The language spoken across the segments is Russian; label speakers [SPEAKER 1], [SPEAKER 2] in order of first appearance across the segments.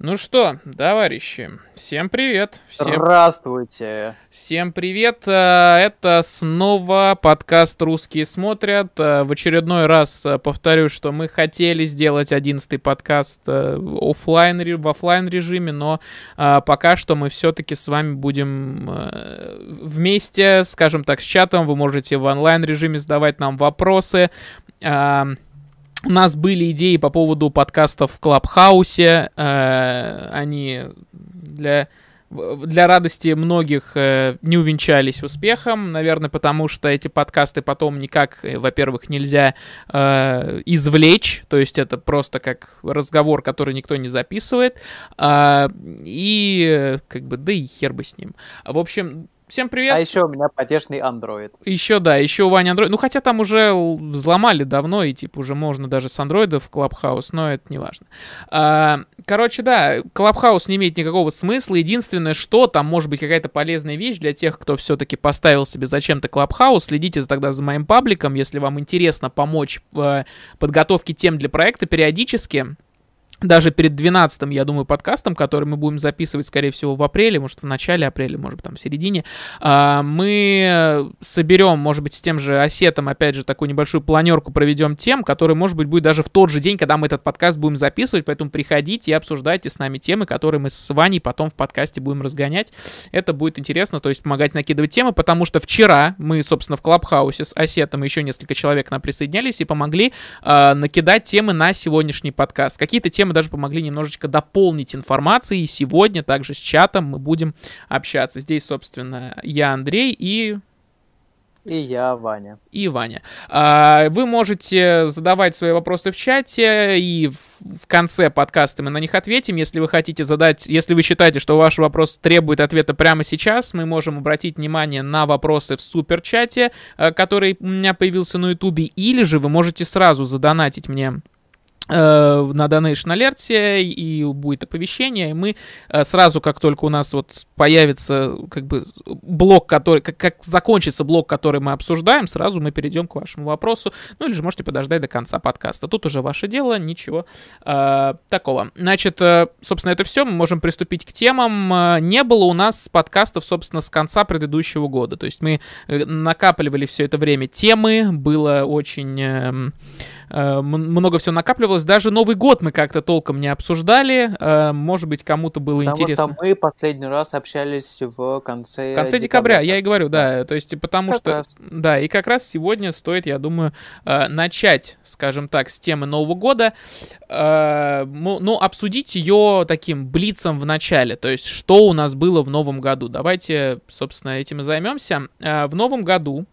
[SPEAKER 1] Ну что, товарищи, всем привет. Всем...
[SPEAKER 2] Здравствуйте.
[SPEAKER 1] Всем привет. Э, это снова подкаст «Русские смотрят». Э, в очередной раз э, повторю, что мы хотели сделать одиннадцатый подкаст офлайн, в офлайн режиме, но пока что мы все-таки с вами будем вместе, скажем так, с чатом. Вы можете в онлайн режиме задавать нам вопросы у нас были идеи по поводу подкастов в Клабхаусе. Э, они для для радости многих э, не увенчались успехом, наверное, потому что эти подкасты потом никак, э, во-первых, нельзя извлечь, то есть это просто как разговор, который никто не записывает, э, и как бы, да и хер бы с ним. В общем, Всем привет.
[SPEAKER 2] А еще у меня потешный Android.
[SPEAKER 1] Еще, да, еще у Вани Android. Ну, хотя там уже взломали давно, и типа уже можно даже с андроида в Clubhouse, но это не важно. А, короче, да, Clubhouse не имеет никакого смысла. Единственное, что там может быть какая-то полезная вещь для тех, кто все-таки поставил себе зачем-то Clubhouse. Следите тогда за моим пабликом, если вам интересно помочь в э, подготовке тем для проекта периодически даже перед 12 я думаю, подкастом, который мы будем записывать, скорее всего, в апреле, может, в начале апреля, может там, в середине, а, мы соберем, может быть, с тем же осетом, опять же, такую небольшую планерку проведем тем, который, может быть, будет даже в тот же день, когда мы этот подкаст будем записывать, поэтому приходите и обсуждайте с нами темы, которые мы с Ваней потом в подкасте будем разгонять. Это будет интересно, то есть помогать накидывать темы, потому что вчера мы, собственно, в Клабхаусе с осетом еще несколько человек нам присоединялись и помогли э, накидать темы на сегодняшний подкаст. Какие-то темы мы даже помогли немножечко дополнить информацией. И сегодня также с чатом мы будем общаться. Здесь, собственно, я Андрей и
[SPEAKER 2] и я, Ваня.
[SPEAKER 1] И Ваня. А, вы можете задавать свои вопросы в чате, и в конце подкаста мы на них ответим. Если вы хотите задать, если вы считаете, что ваш вопрос требует ответа прямо сейчас, мы можем обратить внимание на вопросы в суперчате, э, который у меня появился на ютубе, или же вы можете сразу задонатить мне на Donation Alert и будет оповещение, и мы э, сразу, как только у нас вот появится как бы блок, который, как, как закончится блок, который мы обсуждаем, сразу мы перейдем к вашему вопросу, ну или же можете подождать до конца подкаста. Тут уже ваше дело, ничего э, такого. Значит, э, собственно, это все, мы можем приступить к темам. Не было у нас подкастов, собственно, с конца предыдущего года, то есть мы накапливали все это время темы, было очень... Э, Э, много всего накапливалось. Даже Новый год мы как-то толком не обсуждали. Э, может быть, кому-то было
[SPEAKER 2] потому
[SPEAKER 1] интересно.
[SPEAKER 2] Потому что мы последний раз общались в конце
[SPEAKER 1] В конце декабря, декабря я и говорю, да. То есть, потому как что... Раз. Да, и как раз сегодня стоит, я думаю, э, начать, скажем так, с темы Нового года. Ну, обсудить ее таким блицом в начале. То есть, что у нас было в Новом году. Давайте, собственно, этим и займемся. В Новом году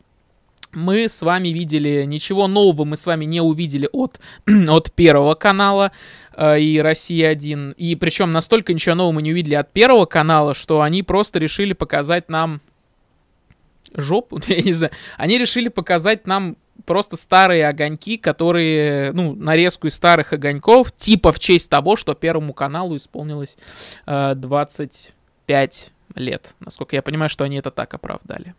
[SPEAKER 1] мы с вами видели, ничего нового мы с вами не увидели от, от Первого канала э, и Россия-1. И причем настолько ничего нового мы не увидели от Первого канала, что они просто решили показать нам жопу, я не знаю. Они решили показать нам просто старые огоньки, которые, ну, нарезку из старых огоньков, типа в честь того, что Первому каналу исполнилось э, 25 лет. Насколько я понимаю, что они это так оправдали.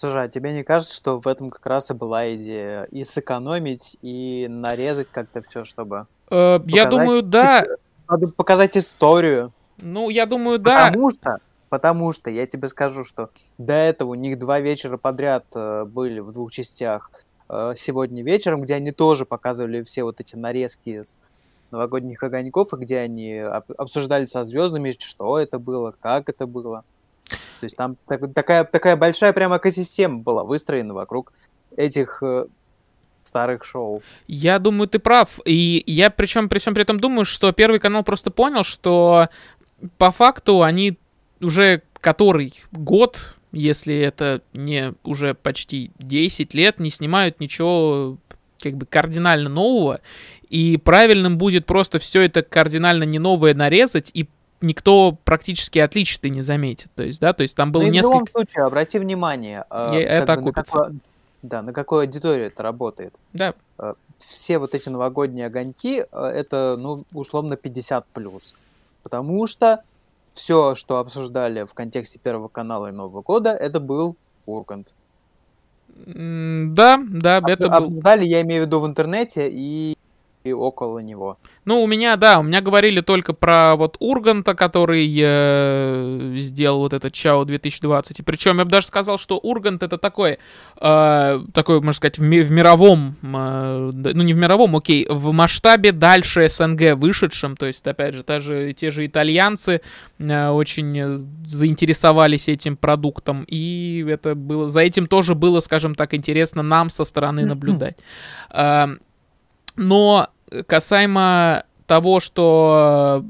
[SPEAKER 2] Слушай, а тебе не кажется, что в этом как раз и была идея? И сэкономить, и нарезать как-то все, чтобы...
[SPEAKER 1] Э, я думаю, да.
[SPEAKER 2] Надо показать историю.
[SPEAKER 1] Ну, я думаю, да.
[SPEAKER 2] Потому что, потому что, я тебе скажу, что до этого у них два вечера подряд э, были в двух частях. Э, сегодня вечером, где они тоже показывали все вот эти нарезки с новогодних огоньков, и где они обсуждали со звездами, что это было, как это было. То есть там так, такая, такая большая прямо экосистема была выстроена вокруг этих э, старых шоу.
[SPEAKER 1] Я думаю, ты прав. И я причем при всем при этом думаю, что Первый канал просто понял, что по факту они уже который год, если это не уже почти 10 лет, не снимают ничего как бы кардинально нового. И правильным будет просто все это кардинально не новое нарезать и никто практически отличий не заметит. То есть, да, то есть там было
[SPEAKER 2] ну,
[SPEAKER 1] несколько...
[SPEAKER 2] В любом случае, обрати внимание,
[SPEAKER 1] э, это
[SPEAKER 2] бы, на какой, да, на какой аудитории это работает.
[SPEAKER 1] Да.
[SPEAKER 2] Э, все вот эти новогодние огоньки, э, это, ну, условно 50+. плюс, Потому что все, что обсуждали в контексте Первого канала и Нового года, это был Ургант.
[SPEAKER 1] Да, да, Об, это
[SPEAKER 2] был... Обсуждали, я имею в виду, в интернете и и около него.
[SPEAKER 1] Ну, у меня, да, у меня говорили только про вот Урганта, который э, сделал вот этот Чао 2020. И причем я бы даже сказал, что Ургант это такой, э, такой, можно сказать, в, ми- в мировом, э, ну не в мировом, окей, в масштабе дальше СНГ вышедшем. То есть, опять же, та же те же итальянцы э, очень заинтересовались этим продуктом. И это было, за этим тоже было, скажем так, интересно нам со стороны наблюдать. Э, но касаемо того, что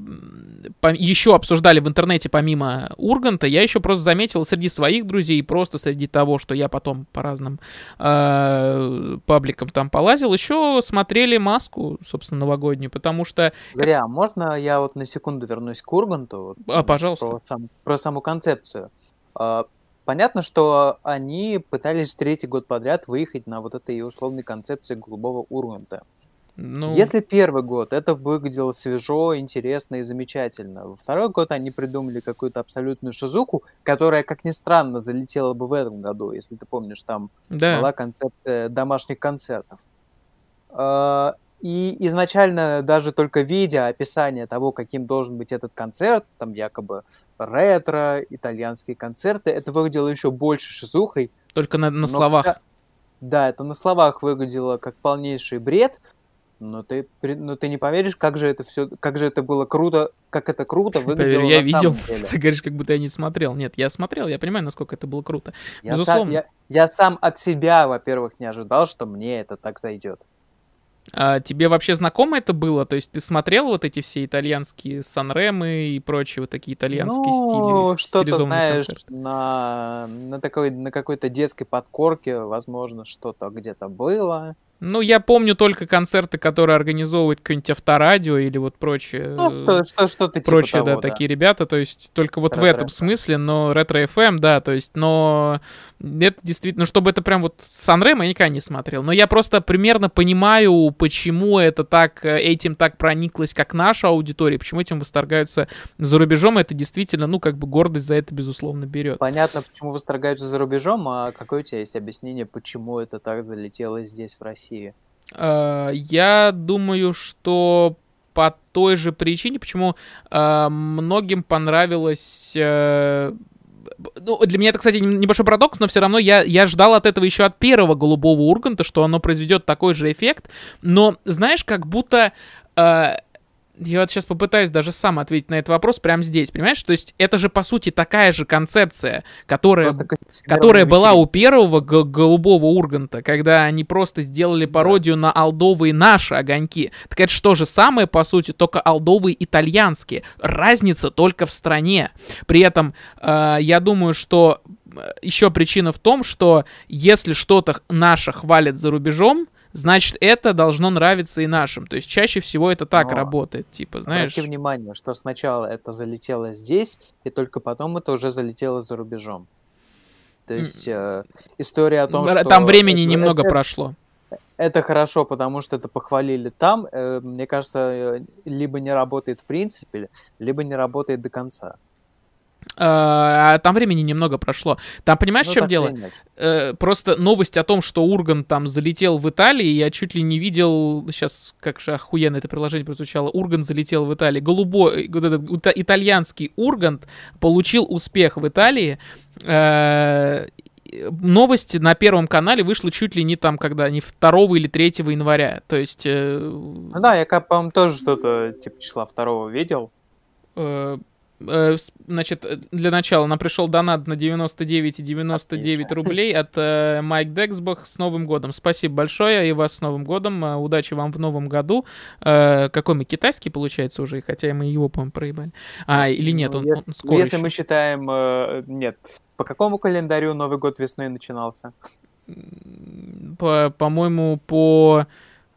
[SPEAKER 1] еще обсуждали в интернете помимо Урганта, я еще просто заметил среди своих друзей, просто среди того, что я потом по разным э, пабликам там полазил, еще смотрели маску, собственно, новогоднюю, потому что...
[SPEAKER 2] Говоря, а можно я вот на секунду вернусь к Урганту?
[SPEAKER 1] А, пожалуйста.
[SPEAKER 2] Про, сам, про саму концепцию. А, понятно, что они пытались третий год подряд выехать на вот этой условной концепции голубого Урганта. Ну... Если первый год это выглядело свежо, интересно и замечательно, второй год они придумали какую-то абсолютную шизуку, которая, как ни странно, залетела бы в этом году, если ты помнишь, там да. была концепция домашних концертов. А, и изначально даже только видя описание того, каким должен быть этот концерт, там якобы ретро, итальянские концерты, это выглядело еще больше шизухой.
[SPEAKER 1] Только на, на словах.
[SPEAKER 2] Да, это на словах выглядело как полнейший бред, но ты, но ты не поверишь, как же это все, как же это было круто, как это круто выглядело
[SPEAKER 1] Поверь, я видел, ты говоришь, как будто я не смотрел. Нет, я смотрел, я понимаю, насколько это было круто.
[SPEAKER 2] Я Безусловно. Сам, я, я сам от себя, во-первых, не ожидал, что мне это так зайдет.
[SPEAKER 1] А тебе вообще знакомо это было? То есть ты смотрел вот эти все итальянские санремы и прочие вот такие итальянские
[SPEAKER 2] ну, стили, что-то, знаешь, концерты? на, на, такой, на какой-то детской подкорке, возможно, что-то где-то было.
[SPEAKER 1] Ну, я помню только концерты, которые организовывает какое-нибудь авторадио или вот прочее.
[SPEAKER 2] Ну, что, что, что-то
[SPEAKER 1] типа Прочие, того, да, да, такие ребята, то есть только вот ретро в этом смысле, но ретро FM, да, то есть, но это действительно, ну, чтобы это прям вот Санрем я никогда не смотрел, но я просто примерно понимаю, почему это так, этим так прониклось, как наша аудитория, почему этим восторгаются за рубежом, это действительно, ну, как бы гордость за это, безусловно, берет.
[SPEAKER 2] Понятно, почему восторгаются за рубежом, а какое у тебя есть объяснение, почему это так залетело здесь, в России? России?
[SPEAKER 1] Э, я думаю, что по той же причине, почему э, многим понравилось... Э, ну, для меня это, кстати, небольшой парадокс, но все равно я, я ждал от этого еще от первого голубого Урганта, что оно произведет такой же эффект. Но, знаешь, как будто э, я вот сейчас попытаюсь даже сам ответить на этот вопрос прямо здесь, понимаешь? То есть это же, по сути, такая же концепция, которая, которая была у первого голубого Урганта, когда они просто сделали пародию да. на алдовые наши огоньки. Так это что же самое, по сути, только алдовые итальянские. Разница только в стране. При этом э, я думаю, что э, еще причина в том, что если что-то наше хвалят за рубежом, значит, это должно нравиться и нашим. То есть чаще всего это так Но работает, типа, знаешь.
[SPEAKER 2] Обрати внимание, что сначала это залетело здесь, и только потом это уже залетело за рубежом. То есть э, история о том,
[SPEAKER 1] Там
[SPEAKER 2] что...
[SPEAKER 1] Там времени это, немного это, прошло.
[SPEAKER 2] Это хорошо, потому что это похвалили там. Э, мне кажется, э, либо не работает в принципе, либо не работает до конца.
[SPEAKER 1] А там времени немного прошло. Там, понимаешь, ну, в чем дело? Э, просто новость о том, что Урган там залетел в Италии, я чуть ли не видел, сейчас как же охуенно это приложение прозвучало, Урган залетел в Италии. Голубой, вот этот итальянский Ургант получил успех в Италии. Э, новости на Первом канале вышла чуть ли не там, когда, не 2 или 3 января. То есть... Э...
[SPEAKER 2] Ну да, я, по-моему, тоже что-то типа числа 2 видел.
[SPEAKER 1] Э, Э, значит, для начала нам пришел донат на 99,99 99 рублей от э, Майк Дексбах с Новым годом. Спасибо большое и вас с Новым годом. Э, удачи вам в Новом году. Какой мы китайский, получается, уже, хотя мы его, по-моему, проебали. А, или нет, он,
[SPEAKER 2] он
[SPEAKER 1] скоро
[SPEAKER 2] Если еще. мы считаем... Нет. По какому календарю Новый год весной начинался?
[SPEAKER 1] По, по-моему, по...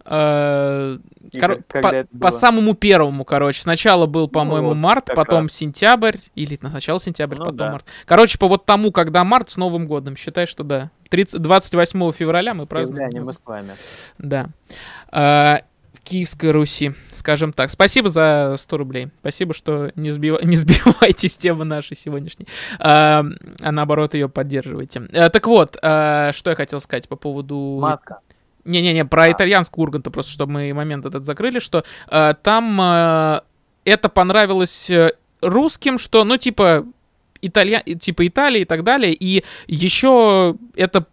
[SPEAKER 1] Э, кор- по, по самому первому, короче. Сначала был, по-моему, ну, март, потом раз. сентябрь. Или сначала сентябрь, ну, потом да. март. Короче, по вот тому, когда март с Новым годом. Считай, что да. 30, 28 февраля мы празднуем.
[SPEAKER 2] Да, мы с вами.
[SPEAKER 1] Да. А, в Киевской Руси, скажем так. Спасибо за 100 рублей. Спасибо, что не, сбив... не сбивайте с темы нашей сегодняшней, а, а наоборот ее поддерживаете. А, так вот, а, что я хотел сказать по поводу...
[SPEAKER 2] Маска.
[SPEAKER 1] Не-не-не, про а. итальянский Урганта, просто чтобы мы момент этот закрыли, что э, там э, это понравилось э, русским, что, ну, типа, Италия, типа Италии и так далее, и еще это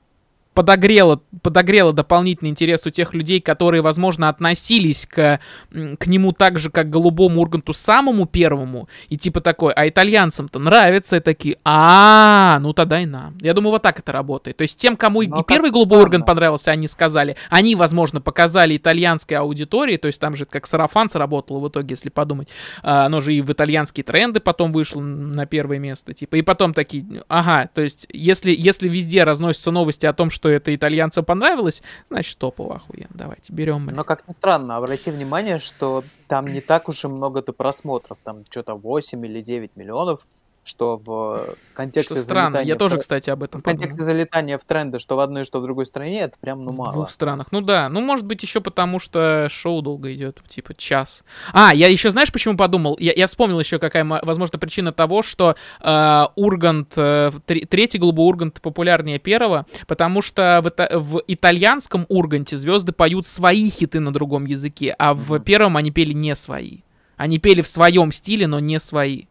[SPEAKER 1] подогрело, подогрело дополнительный интерес у тех людей, которые, возможно, относились к, к нему так же, как к голубому Урганту самому первому, и типа такой, а итальянцам-то нравится, и такие, а, ну тогда и нам. Я думаю, вот так это работает. То есть тем, кому Но и первый голубой Ургант понравился, они сказали, они, возможно, показали итальянской аудитории, то есть там же как сарафан сработало в итоге, если подумать, а, оно же и в итальянские тренды потом вышло на первое место, типа, и потом такие, ага, то есть если, если везде разносятся новости о том, что это итальянцам понравилось, значит, топово охуенно. Давайте, берем.
[SPEAKER 2] Но, как ни странно, обрати внимание, что там не так уж и много-то просмотров. Там что-то 8 или 9 миллионов что в контексте
[SPEAKER 1] что странно, я тоже, в... кстати, об этом
[SPEAKER 2] В контексте подумал. залетания в тренды, что в одной, что в другой стране, это прям, ну, мало. В
[SPEAKER 1] двух странах. Ну да, ну, может быть, еще потому, что шоу долго идет, типа, час. А, я еще, знаешь, почему подумал? Я, я вспомнил еще, какая, возможно, причина того, что э, Ургант, э, третий голубой Ургант популярнее первого, потому что в, в итальянском Урганте звезды поют свои хиты на другом языке, а в первом они пели не свои. Они пели в своем стиле, но не свои.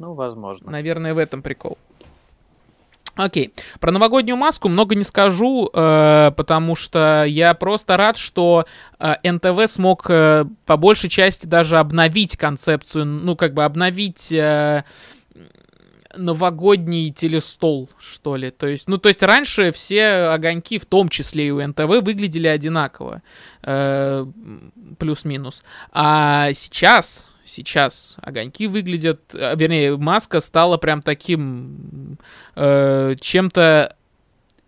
[SPEAKER 2] Ну, возможно.
[SPEAKER 1] Наверное, в этом прикол. Окей. Про новогоднюю маску много не скажу, э, потому что я просто рад, что э, НТВ смог э, по большей части даже обновить концепцию, ну, как бы обновить... Э, новогодний телестол, что ли. То есть, ну, то есть раньше все огоньки, в том числе и у НТВ, выглядели одинаково, э, плюс-минус. А сейчас сейчас огоньки выглядят, э, вернее, маска стала прям таким э, чем-то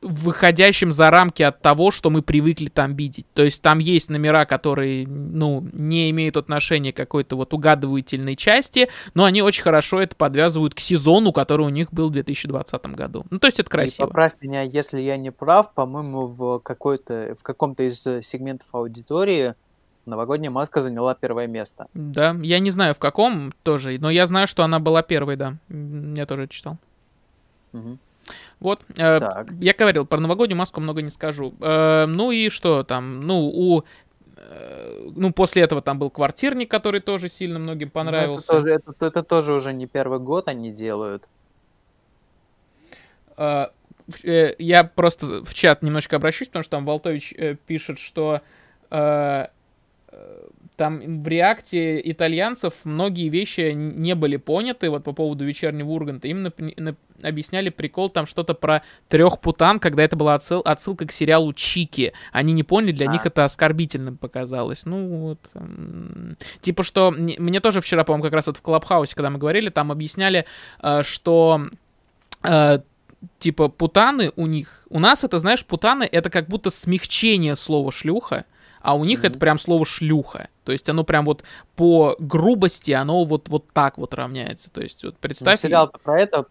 [SPEAKER 1] выходящим за рамки от того, что мы привыкли там видеть. То есть там есть номера, которые, ну, не имеют отношения к какой-то вот угадывательной части, но они очень хорошо это подвязывают к сезону, который у них был в 2020 году. Ну, то есть это красиво.
[SPEAKER 2] И поправь меня, если я не прав, по-моему, в какой-то, в каком-то из сегментов аудитории Новогодняя маска заняла первое место.
[SPEAKER 1] Да, я не знаю в каком тоже, но я знаю, что она была первой, да. Я тоже читал. Угу. Вот, э, я говорил, про новогоднюю маску много не скажу. Э, ну и что там, ну у э, ну, после этого там был квартирник, который тоже сильно многим ну, понравился.
[SPEAKER 2] это, тоже, это, это тоже уже не первый год они делают.
[SPEAKER 1] Э, э, я просто в чат немножко обращусь, потому что там Волтович пишет, что там в реакте итальянцев многие вещи не были поняты, вот по поводу вечернего Урганта. Им нап- нап- объясняли прикол там что-то про трех путан, когда это была отсыл- отсылка к сериалу Чики. Они не поняли, для а. них это оскорбительным показалось. Ну, вот. Типа что, мне тоже вчера, по-моему, как раз вот в Клабхаусе, когда мы говорили, там объясняли, э, что э, типа путаны у них, у нас это, знаешь, путаны это как будто смягчение слова шлюха, а у них mm-hmm. это прям слово шлюха. То есть оно прям вот по грубости, оно вот, вот так вот равняется. То есть вот представь...
[SPEAKER 2] Ну, сериал про это...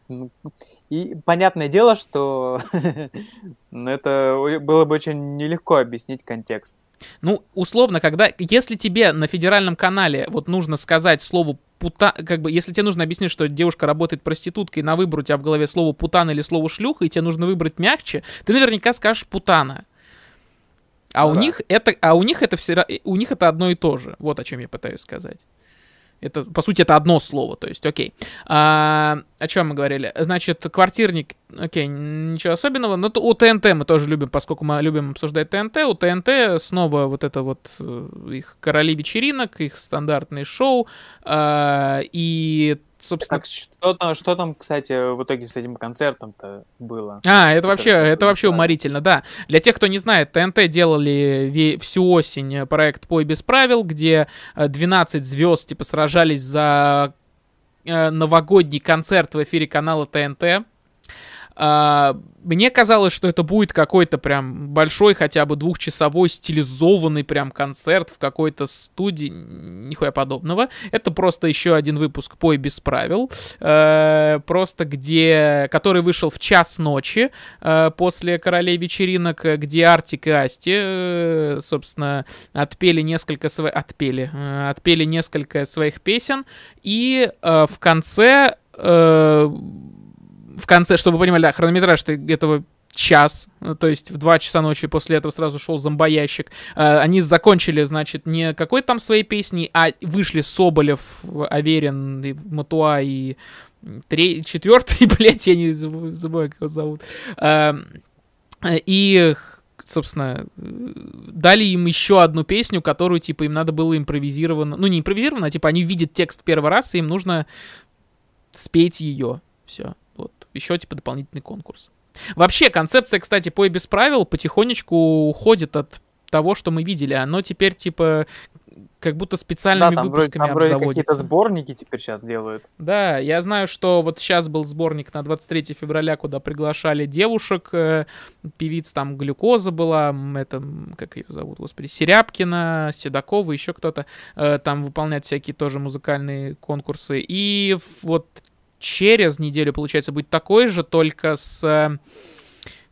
[SPEAKER 2] И понятное дело, что это было бы очень нелегко объяснить контекст.
[SPEAKER 1] Ну, условно, когда, если тебе на федеральном канале вот нужно сказать слово пута, как бы, если тебе нужно объяснить, что девушка работает проституткой, на выбор у тебя в голове слово путан или слово шлюха, и тебе нужно выбрать мягче, ты наверняка скажешь путана. А ну, у да. них это, а у них это все, у них это одно и то же. Вот о чем я пытаюсь сказать. Это, по сути, это одно слово, то есть, окей. А, о чем мы говорили? Значит, квартирник, окей, ничего особенного. Но у ТНТ мы тоже любим, поскольку мы любим обсуждать ТНТ. У ТНТ снова вот это вот э, их короли вечеринок, их стандартные шоу. А, и собственно...
[SPEAKER 2] Так, что, там, что там, кстати, в итоге с этим концертом-то было?
[SPEAKER 1] А, это вообще, это, это вообще уморительно, да. Для тех, кто не знает, ТНТ делали всю осень проект «Пой без правил», где 12 э, звезд, типа, сражались за э, новогодний концерт в эфире канала ТНТ. А, мне казалось, что это будет какой-то прям большой, хотя бы двухчасовой стилизованный прям концерт в какой-то студии, нихуя подобного. Это просто еще один выпуск «Пой без правил», э, просто где, который вышел в час ночи э, после «Королей вечеринок», где Артик и Асти, э, собственно, отпели несколько своих... Отпели. Э, отпели несколько своих песен, и э, в конце... В конце, чтобы вы понимали, да, хронометраж этого час, то есть в 2 часа ночи после этого сразу шел зомбоящик. Э, они закончили, значит, не какой-то там своей песни, а вышли Соболев, Аверин, Матуа и четвертый, блядь, я не забываю, как его зовут. Эм, и собственно, дали им еще одну песню, которую, типа, им надо было импровизированно, ну, не импровизированно, а, типа, они видят текст первый раз, и им нужно спеть ее. Все. Еще, типа, дополнительный конкурс. Вообще, концепция, кстати, «Пой без правил» потихонечку уходит от того, что мы видели. Оно теперь, типа, как будто специальными да, там выпусками
[SPEAKER 2] вроде, там вроде какие-то сборники теперь сейчас делают.
[SPEAKER 1] Да, я знаю, что вот сейчас был сборник на 23 февраля, куда приглашали девушек, э, певиц там Глюкоза была, это, как ее зовут, господи, Серябкина, Седокова, еще кто-то, э, там выполнять всякие тоже музыкальные конкурсы. И вот через неделю, получается, будет такой же, только с...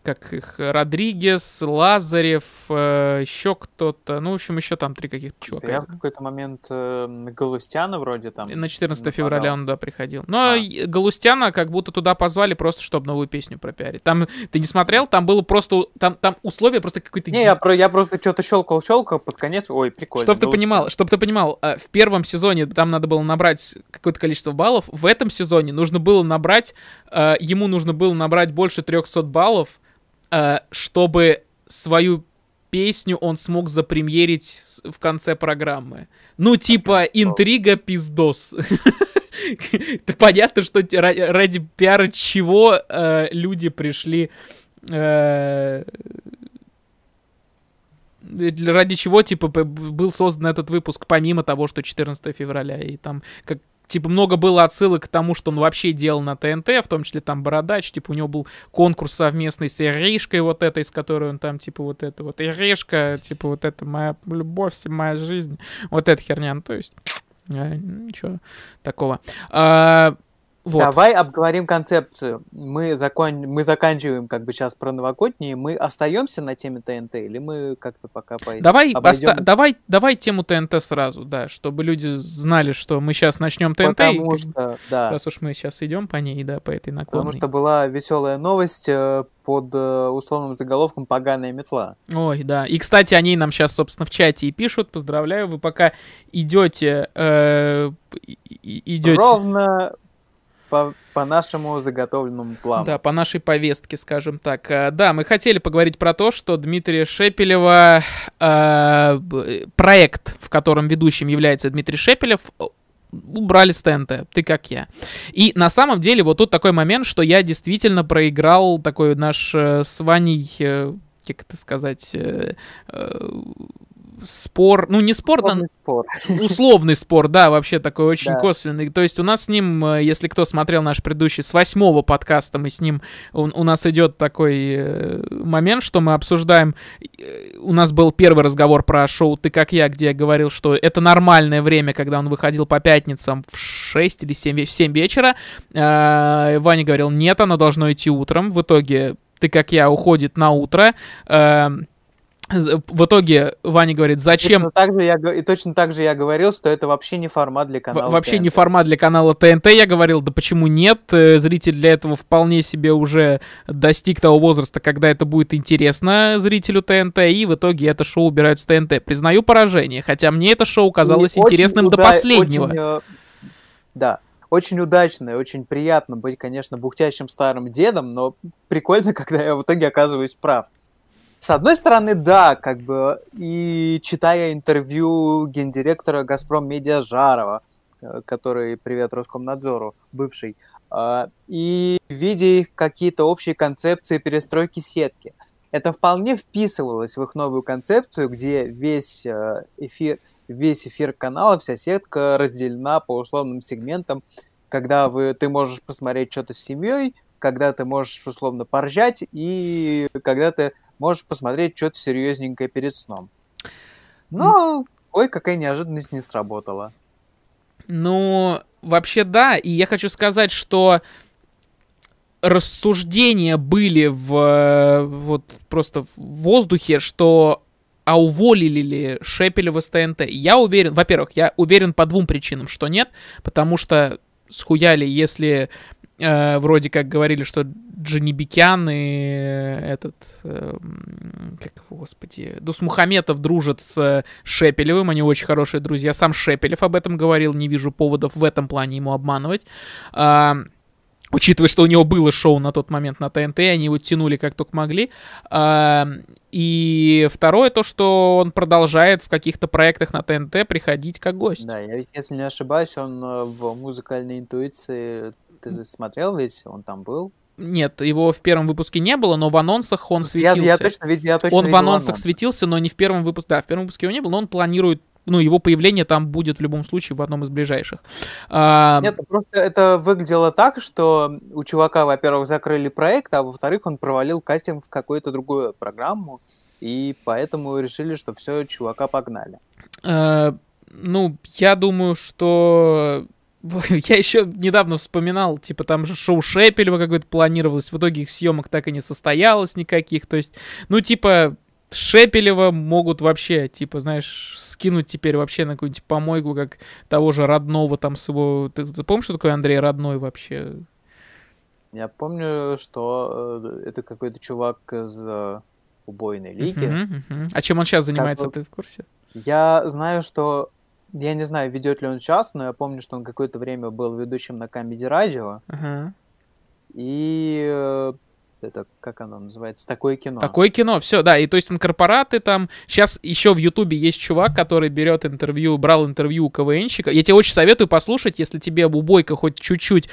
[SPEAKER 1] Как их, Родригес, Лазарев, э, еще кто-то, ну, в общем, еще там три каких-то чувака.
[SPEAKER 2] Я в какой-то момент э, Галустяна вроде там.
[SPEAKER 1] На 14 нападал. февраля он, да, приходил. Но а. Галустяна как будто туда позвали просто, чтобы новую песню пропиарить. Там, ты не смотрел, там было просто, там, там условия просто какой-то...
[SPEAKER 2] Не, я, про, я просто что-то щелкал-щелкал под конец, ой, прикольно.
[SPEAKER 1] Чтобы ты понимал, чтобы ты понимал, в первом сезоне там надо было набрать какое-то количество баллов, в этом сезоне нужно было набрать, э, ему нужно было набрать больше 300 баллов, чтобы свою песню он смог запремьерить в конце программы. Ну, типа, интрига пиздос. Понятно, что ради пиара чего э, люди пришли э, ради чего, типа, был создан этот выпуск, помимо того, что 14 февраля, и там как типа, много было отсылок к тому, что он вообще делал на ТНТ, в том числе там Бородач, типа, у него был конкурс совместный с Иришкой вот этой, с которой он там, типа, вот это вот Иришка, типа, вот это моя любовь, моя жизнь, вот эта херня, ну, то есть, э, ничего такого. А,
[SPEAKER 2] вот. Давай обговорим концепцию. Мы, закон... мы заканчиваем как бы сейчас про новогодние. Мы остаемся на теме ТНТ или мы как-то пока пойдем?
[SPEAKER 1] Давай, оста... давай, давай тему ТНТ сразу, да, чтобы люди знали, что мы сейчас начнем ТНТ.
[SPEAKER 2] Потому и, что, да.
[SPEAKER 1] Раз уж мы сейчас идем по ней, да, по этой наклонной.
[SPEAKER 2] Потому что была веселая новость э, под э, условным заголовком «Поганая метла».
[SPEAKER 1] Ой, да. И, кстати, они нам сейчас, собственно, в чате и пишут. Поздравляю, вы пока идете... Э, идете...
[SPEAKER 2] Ровно по, по нашему заготовленному плану.
[SPEAKER 1] Да, по нашей повестке, скажем так. Э, да, мы хотели поговорить про то, что Дмитрия Шепелева, э, проект, в котором ведущим является Дмитрий Шепелев, убрали с ТНТ, ты как я. И на самом деле вот тут такой момент, что я действительно проиграл такой наш э, с Ваней, э, как это сказать, э, э, спор, ну не спор, условный, да, спор. условный спор, да, вообще такой очень да. косвенный. То есть у нас с ним, э, если кто смотрел наш предыдущий, с восьмого подкаста мы с ним, у, у нас идет такой э, момент, что мы обсуждаем, э, у нас был первый разговор про шоу «Ты как я», где я говорил, что это нормальное время, когда он выходил по пятницам в 6 или 7, в 7 вечера. Э, Ваня говорил, нет, оно должно идти утром. В итоге «Ты как я» уходит на утро. В итоге Ваня говорит, зачем...
[SPEAKER 2] Точно так же я, и точно так же я говорил, что это вообще не формат для канала
[SPEAKER 1] Вообще ТНТ. не формат для канала ТНТ. Я говорил, да почему нет? Э, зритель для этого вполне себе уже достиг того возраста, когда это будет интересно зрителю ТНТ, и в итоге это шоу убирают с ТНТ. Признаю поражение, хотя мне это шоу казалось и интересным уда- до последнего.
[SPEAKER 2] Очень, э, да, очень удачно и очень приятно быть, конечно, бухтящим старым дедом, но прикольно, когда я в итоге оказываюсь прав. С одной стороны, да, как бы, и читая интервью гендиректора «Газпром Медиа» Жарова, э, который, привет Роскомнадзору, бывший, а, и видя какие-то общие концепции перестройки сетки. Это вполне вписывалось в их новую концепцию, где весь э, эфир, весь эфир канала, вся сетка разделена по условным сегментам, когда вы, ты можешь посмотреть что-то с семьей, когда ты можешь условно поржать, и когда ты можешь посмотреть что-то серьезненькое перед сном. Но, ой, какая неожиданность не сработала.
[SPEAKER 1] Ну, вообще да, и я хочу сказать, что рассуждения были в вот просто в воздухе, что а уволили ли Шепелева с ТНТ? Я уверен, во-первых, я уверен по двум причинам, что нет, потому что схуяли, если Э, вроде как говорили, что Джанибекян и этот, э, как его, господи, Дусмухаметов дружат с Шепелевым, они очень хорошие друзья. Сам Шепелев об этом говорил, не вижу поводов в этом плане ему обманывать. Э, учитывая, что у него было шоу на тот момент на ТНТ, они его тянули как только могли. И второе, то, что он продолжает в каких-то проектах на ТНТ приходить как гость.
[SPEAKER 2] Да, я если не ошибаюсь, он э, в музыкальной интуиции, ты смотрел ведь, он там был?
[SPEAKER 1] Нет, его в первом выпуске не было, но в анонсах он светился.
[SPEAKER 2] Я, я точно, я точно
[SPEAKER 1] он в анонсах анонс. светился, но не в первом выпуске. Да, в первом выпуске его не было, но он планирует ну, его появление там будет в любом случае в одном из ближайших.
[SPEAKER 2] А... Нет, просто это выглядело так, что у чувака, во-первых, закрыли проект, а во-вторых, он провалил кастинг в какую-то другую программу, и поэтому решили, что все, чувака погнали.
[SPEAKER 1] А, ну, я думаю, что я еще недавно вспоминал, типа там же шоу Шепелева какое-то планировалось, в итоге их съемок так и не состоялось никаких, то есть, ну, типа, Шепелева могут вообще, типа, знаешь, скинуть теперь вообще на какую-нибудь помойку, как того же родного там с его... Ты, ты помнишь, что такое Андрей Родной вообще?
[SPEAKER 2] Я помню, что э, это какой-то чувак из э, убойной лиги. Uh-huh,
[SPEAKER 1] uh-huh. А чем он сейчас занимается, как... ты в курсе?
[SPEAKER 2] Я знаю, что... Я не знаю, ведет ли он сейчас, но я помню, что он какое-то время был ведущим на Камеди Радио. Uh-huh. И э, это как оно называется? Такое кино.
[SPEAKER 1] Такое кино, все, да. И то есть он корпораты там. Сейчас еще в Ютубе есть чувак, который берет интервью, брал интервью у КВНщика. Я тебе очень советую послушать, если тебе убойка хоть чуть-чуть,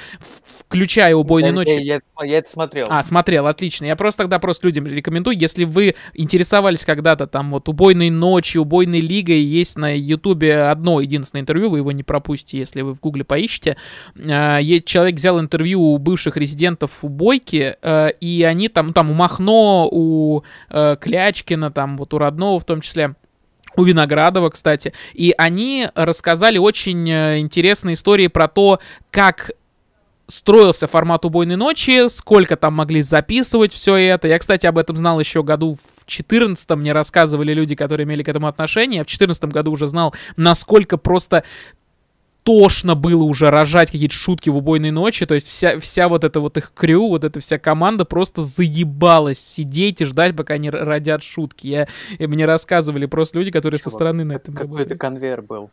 [SPEAKER 1] включая убойной ночи.
[SPEAKER 2] Я, я, я это смотрел.
[SPEAKER 1] А, смотрел, отлично. Я просто тогда просто людям рекомендую, если вы интересовались когда-то там вот убойной ночи, убойной лигой, есть на Ютубе одно единственное интервью, вы его не пропустите, если вы в Гугле поищете. А, человек взял интервью у бывших резидентов убойки, э, и они там, там у Махно, у э, Клячкина, там вот у Родного в том числе, у Виноградова, кстати. И они рассказали очень э, интересные истории про то, как строился формат убойной ночи, сколько там могли записывать все это. Я, кстати, об этом знал еще году в 14 мне рассказывали люди, которые имели к этому отношение. Я в 14 году уже знал, насколько просто тошно было уже рожать какие-то шутки в убойной ночи, то есть вся, вся вот эта вот их крю, вот эта вся команда просто заебалась сидеть и ждать, пока они родят шутки. Я, и мне рассказывали просто люди, которые Чего? со стороны на этом
[SPEAKER 2] Какой это конвейер был?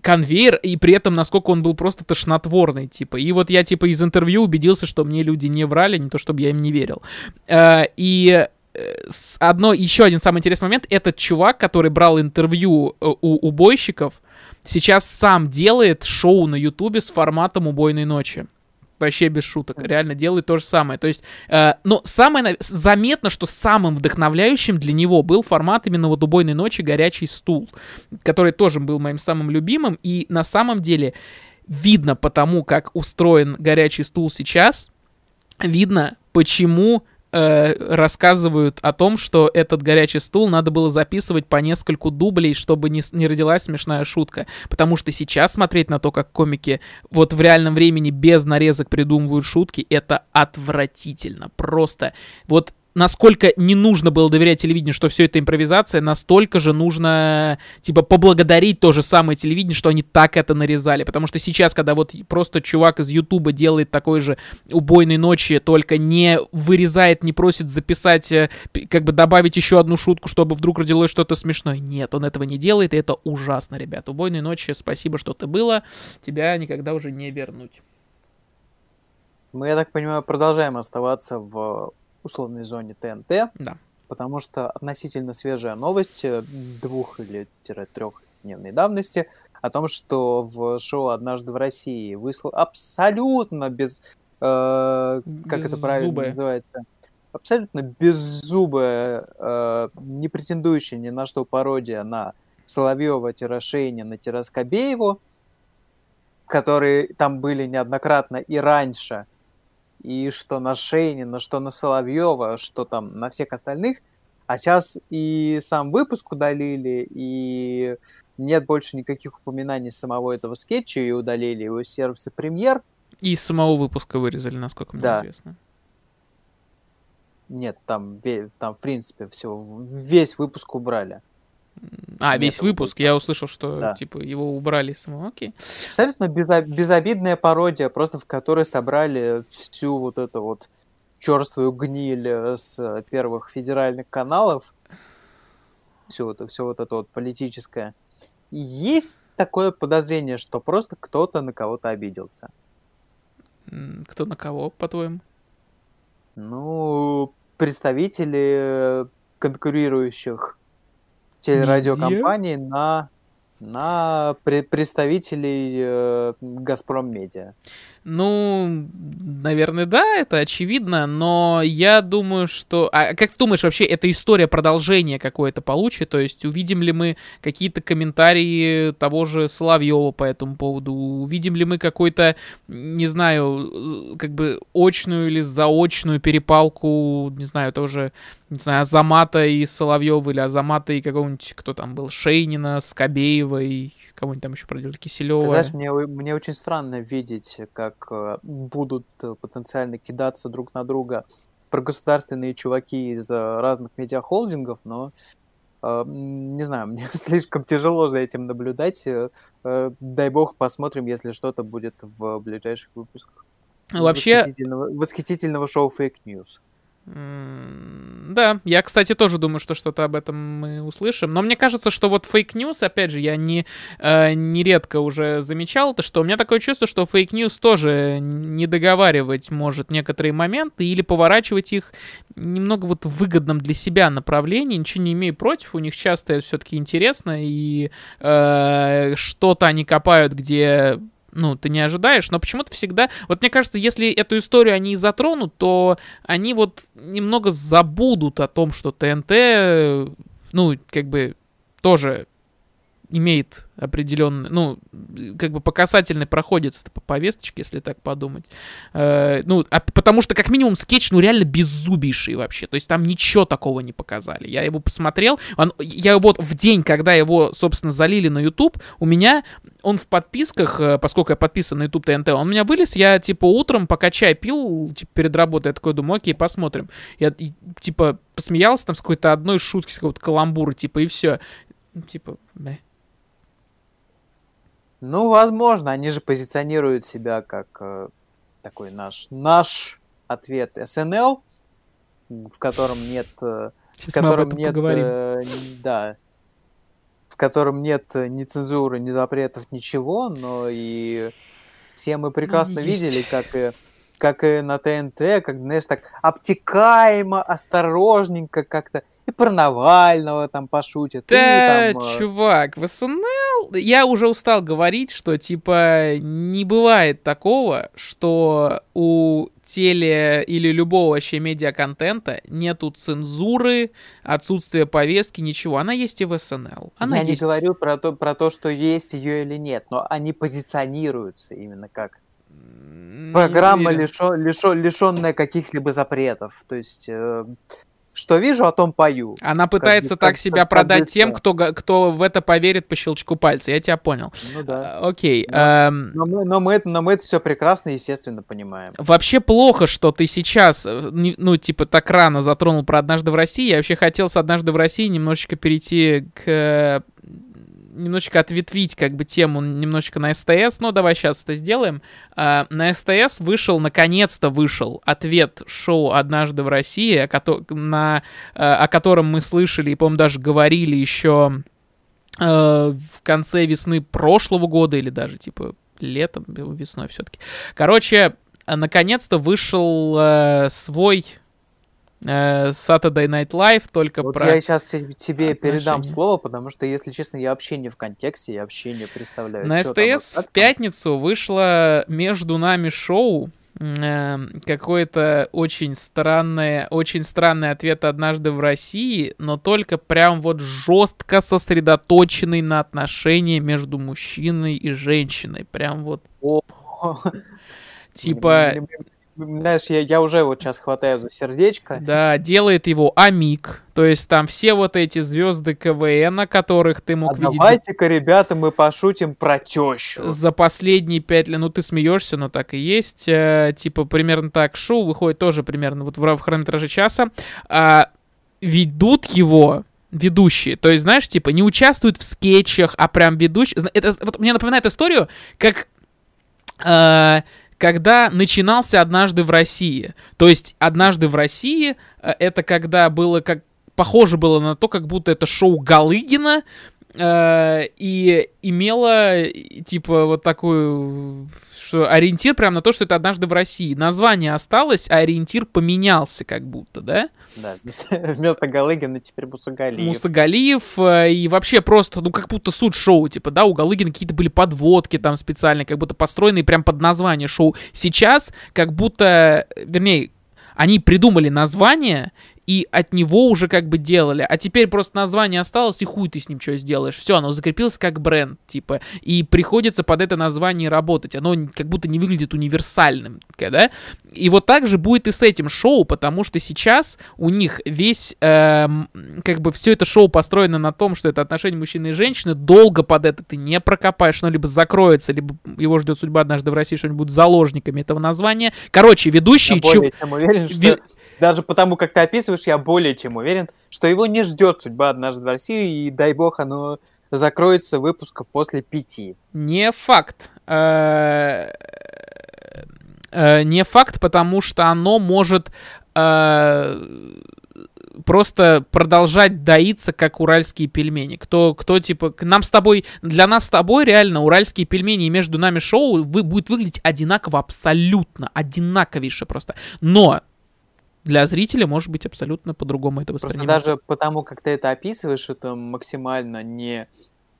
[SPEAKER 1] конвейер, и при этом насколько он был просто тошнотворный, типа. И вот я, типа, из интервью убедился, что мне люди не врали, не то чтобы я им не верил. Э, и э, одно, еще один самый интересный момент, этот чувак, который брал интервью э, у убойщиков, сейчас сам делает шоу на Ютубе с форматом убойной ночи. Вообще без шуток. Реально делает то же самое. То есть, э, но самое заметно, что самым вдохновляющим для него был формат именно вот убойной ночи горячий стул, который тоже был моим самым любимым. И на самом деле видно потому, как устроен горячий стул сейчас, видно, почему э, рассказывают о том, что этот горячий стул надо было записывать по нескольку дублей, чтобы не, не родилась смешная шутка. Потому что сейчас смотреть на то, как комики вот в реальном времени без нарезок придумывают шутки, это отвратительно. Просто вот насколько не нужно было доверять телевидению, что все это импровизация, настолько же нужно, типа, поблагодарить то же самое телевидение, что они так это нарезали. Потому что сейчас, когда вот просто чувак из Ютуба делает такой же убойной ночи, только не вырезает, не просит записать, э, как бы добавить еще одну шутку, чтобы вдруг родилось что-то смешное. Нет, он этого не делает, и это ужасно, ребят. Убойной ночи, спасибо, что ты было. Тебя никогда уже не вернуть.
[SPEAKER 2] Мы, я так понимаю, продолжаем оставаться в условной зоне ТНТ.
[SPEAKER 1] Да.
[SPEAKER 2] Потому что относительно свежая новость э, двух или трехдневной давности о том, что в шоу «Однажды в России» выслал абсолютно без... Э, как без это правильно зубы. называется? Абсолютно беззубая, э, не претендующая ни на что пародия на Соловьева-Шейнина-Скобееву, которые там были неоднократно и раньше, и что на Шейнина, что на Соловьева, что там на всех остальных. А сейчас и сам выпуск удалили, и нет больше никаких упоминаний самого этого скетча, и удалили его с сервиса премьер.
[SPEAKER 1] И из самого выпуска вырезали, насколько мне да. известно.
[SPEAKER 2] Нет, там, там, в принципе, все, весь выпуск убрали.
[SPEAKER 1] А, весь
[SPEAKER 2] Нет,
[SPEAKER 1] выпуск.
[SPEAKER 2] выпуска.
[SPEAKER 1] Я услышал, что
[SPEAKER 2] Да.
[SPEAKER 1] типа его убрали самого. Окей.
[SPEAKER 2] Абсолютно безо- безобидная пародия, просто в которой собрали всю вот эту вот черствую гниль э, с первых федеральных каналов. Все это, все вот это вот политическое. И есть такое подозрение, что просто кто-то на кого-то обиделся.
[SPEAKER 1] Кто на кого, по-твоему?
[SPEAKER 2] Ну, представители конкурирующих телерадиокомпаний на, на пре- представителей э, Газпром Медиа.
[SPEAKER 1] Ну, наверное, да, это очевидно, но я думаю, что... А как думаешь, вообще эта история продолжение какое-то получит? То есть увидим ли мы какие-то комментарии того же Соловьева по этому поводу? Увидим ли мы какой-то, не знаю, как бы очную или заочную перепалку, не знаю, тоже, не знаю, Азамата и Соловьева или Азамата и какого-нибудь, кто там был, Шейнина, Скобеева и кого-нибудь там еще проделали, Киселева.
[SPEAKER 2] Ты знаешь, мне, мне очень странно видеть, как э, будут э, потенциально кидаться друг на друга прогосударственные чуваки из э, разных медиахолдингов, но не знаю, мне слишком тяжело за этим наблюдать. Дай бог, посмотрим, если что-то будет в ближайших выпусках.
[SPEAKER 1] Вообще,
[SPEAKER 2] Восхитительного, восхитительного шоу Fake News.
[SPEAKER 1] Да, я, кстати, тоже думаю, что что-то об этом мы услышим. Но мне кажется, что вот Fake News, опять же, я не, э, нередко уже замечал это, что у меня такое чувство, что Fake News тоже не договаривать может некоторые моменты или поворачивать их немного вот в выгодном для себя направлении. Ничего не имею против, у них часто это все-таки интересно, и э, что-то они копают, где ну, ты не ожидаешь, но почему-то всегда... Вот мне кажется, если эту историю они и затронут, то они вот немного забудут о том, что ТНТ, ну, как бы тоже имеет определенный, ну, как бы по касательной проходится по повесточке, если так подумать. Э, ну, а потому что, как минимум, скетч, ну, реально беззубейший вообще. То есть там ничего такого не показали. Я его посмотрел, он, я вот в день, когда его, собственно, залили на YouTube, у меня он в подписках, э, поскольку я подписан на YouTube ТНТ, он у меня вылез, я, типа, утром, пока чай пил, типа, перед работой, я такой думаю, окей, посмотрим. Я, и, типа, посмеялся там с какой-то одной шутки, с какого-то каламбура, типа, и все. Типа, да.
[SPEAKER 2] Ну, возможно, они же позиционируют себя как э, такой наш, наш ответ СНЛ, в котором нет, э, в
[SPEAKER 1] Сейчас
[SPEAKER 2] котором нет,
[SPEAKER 1] поговорим.
[SPEAKER 2] э, да, в котором нет ни цензуры, ни запретов, ничего, но и все мы прекрасно
[SPEAKER 1] есть.
[SPEAKER 2] видели, как и как и на ТНТ, как, знаешь, так обтекаемо, осторожненько как-то и про Навального там пошутят, и
[SPEAKER 1] Да,
[SPEAKER 2] там, э,
[SPEAKER 1] чувак, в СНЛ я уже устал говорить, что типа не бывает такого, что у теле или любого вообще медиаконтента нету цензуры, отсутствия повестки, ничего. Она есть и в СНЛ. Она
[SPEAKER 2] Я
[SPEAKER 1] есть.
[SPEAKER 2] не говорю про то, про то, что есть ее или нет, но они позиционируются именно как программа, лишенная каких-либо запретов. То есть, э, что вижу, о том пою.
[SPEAKER 1] Она пытается так себя продать тем, кто, кто в это поверит по щелчку пальца. Я тебя понял.
[SPEAKER 2] Ну да.
[SPEAKER 1] А, Окей.
[SPEAKER 2] Но-
[SPEAKER 1] эм,
[SPEAKER 2] Но мы, но мы, это, но мы это все прекрасно и естественно понимаем.
[SPEAKER 1] Вообще плохо, что ты сейчас, э, ну, типа, так рано затронул про «Однажды в России». Я вообще хотел с «Однажды в России» немножечко перейти к... Немножечко ответвить, как бы, тему немножечко на СТС, но давай сейчас это сделаем. А, на СТС вышел, наконец-то вышел ответ шоу «Однажды в России», о, э, котором мы слышали и, по-моему, даже говорили еще э, в конце весны прошлого года или даже, типа, летом, весной все-таки. Короче, наконец-то вышел э, свой э, Saturday Night Live, только
[SPEAKER 2] Вот
[SPEAKER 1] про...
[SPEAKER 2] я сейчас тебе передам
[SPEAKER 1] отношения.
[SPEAKER 2] слово, потому что, если честно, я вообще не в контексте, я вообще не представляю.
[SPEAKER 1] На
[SPEAKER 2] там
[SPEAKER 1] СТС
[SPEAKER 2] как
[SPEAKER 1] в
[SPEAKER 2] там.
[SPEAKER 1] пятницу вышло между нами шоу э, какое-то очень странное, очень странный ответ однажды в России, но только прям вот жестко сосредоточенный на отношении между мужчиной и женщиной. Прям вот
[SPEAKER 2] О,
[SPEAKER 1] типа...
[SPEAKER 2] Знаешь, я, я уже вот сейчас хватаю за сердечко.
[SPEAKER 1] Да, делает его Амик. То есть там все вот эти звезды КВН, которых ты
[SPEAKER 2] А
[SPEAKER 1] мог видеть за,
[SPEAKER 2] давайте-ка, ребята, мы пошутим про тещу.
[SPEAKER 1] за последние пять лет. Ну, ты смеешься, но так и есть. Э, типа, примерно так. Шоу выходит тоже примерно вот в, в хронометраже часа. А, ведут его ведущие. То есть, знаешь, типа, не участвуют в скетчах, а прям ведущие. Это вот мне напоминает историю, как э, когда начинался однажды в России. То есть, однажды в России э, это когда было как похоже было на то, как будто это шоу Галыгина, э, и имела, типа, вот такую, что ориентир прям на то, что это однажды в России. Название осталось, а ориентир поменялся как будто, да?
[SPEAKER 2] Да, вместо, Галыгина теперь Мусагалиев.
[SPEAKER 1] Мусагалиев, э, и вообще просто, ну, как будто суть шоу, типа, да, у Галыгина какие-то были подводки там специальные, как будто построенные прям под название шоу. Сейчас как будто, вернее, они придумали название, и от него уже как бы делали. А теперь просто название осталось, и хуй ты с ним что сделаешь. Все, оно закрепилось как бренд, типа. И приходится под это название работать. Оно как будто не выглядит универсальным, да? И вот так же будет и с этим шоу, потому что сейчас у них весь, эм, как бы все это шоу построено на том, что это отношения мужчины и женщины. Долго под это ты не прокопаешь, но либо закроется, либо его ждет судьба однажды в России, что они будут заложниками этого названия. Короче, ведущий...
[SPEAKER 2] Я более чем уверен, что даже потому, как ты описываешь, я более чем уверен, что его не ждет судьба однажды в России, и дай бог оно закроется выпусков после пяти.
[SPEAKER 1] Не факт. Э, э, не факт, потому что оно может э, просто продолжать доиться, как уральские пельмени. Кто, кто типа, нам с тобой, для нас с тобой реально уральские пельмени и между нами шоу вы, будет выглядеть одинаково, абсолютно, одинаковейше просто. Но для зрителя может быть абсолютно по-другому это восприниматься.
[SPEAKER 2] даже потому, как ты это описываешь, это максимально не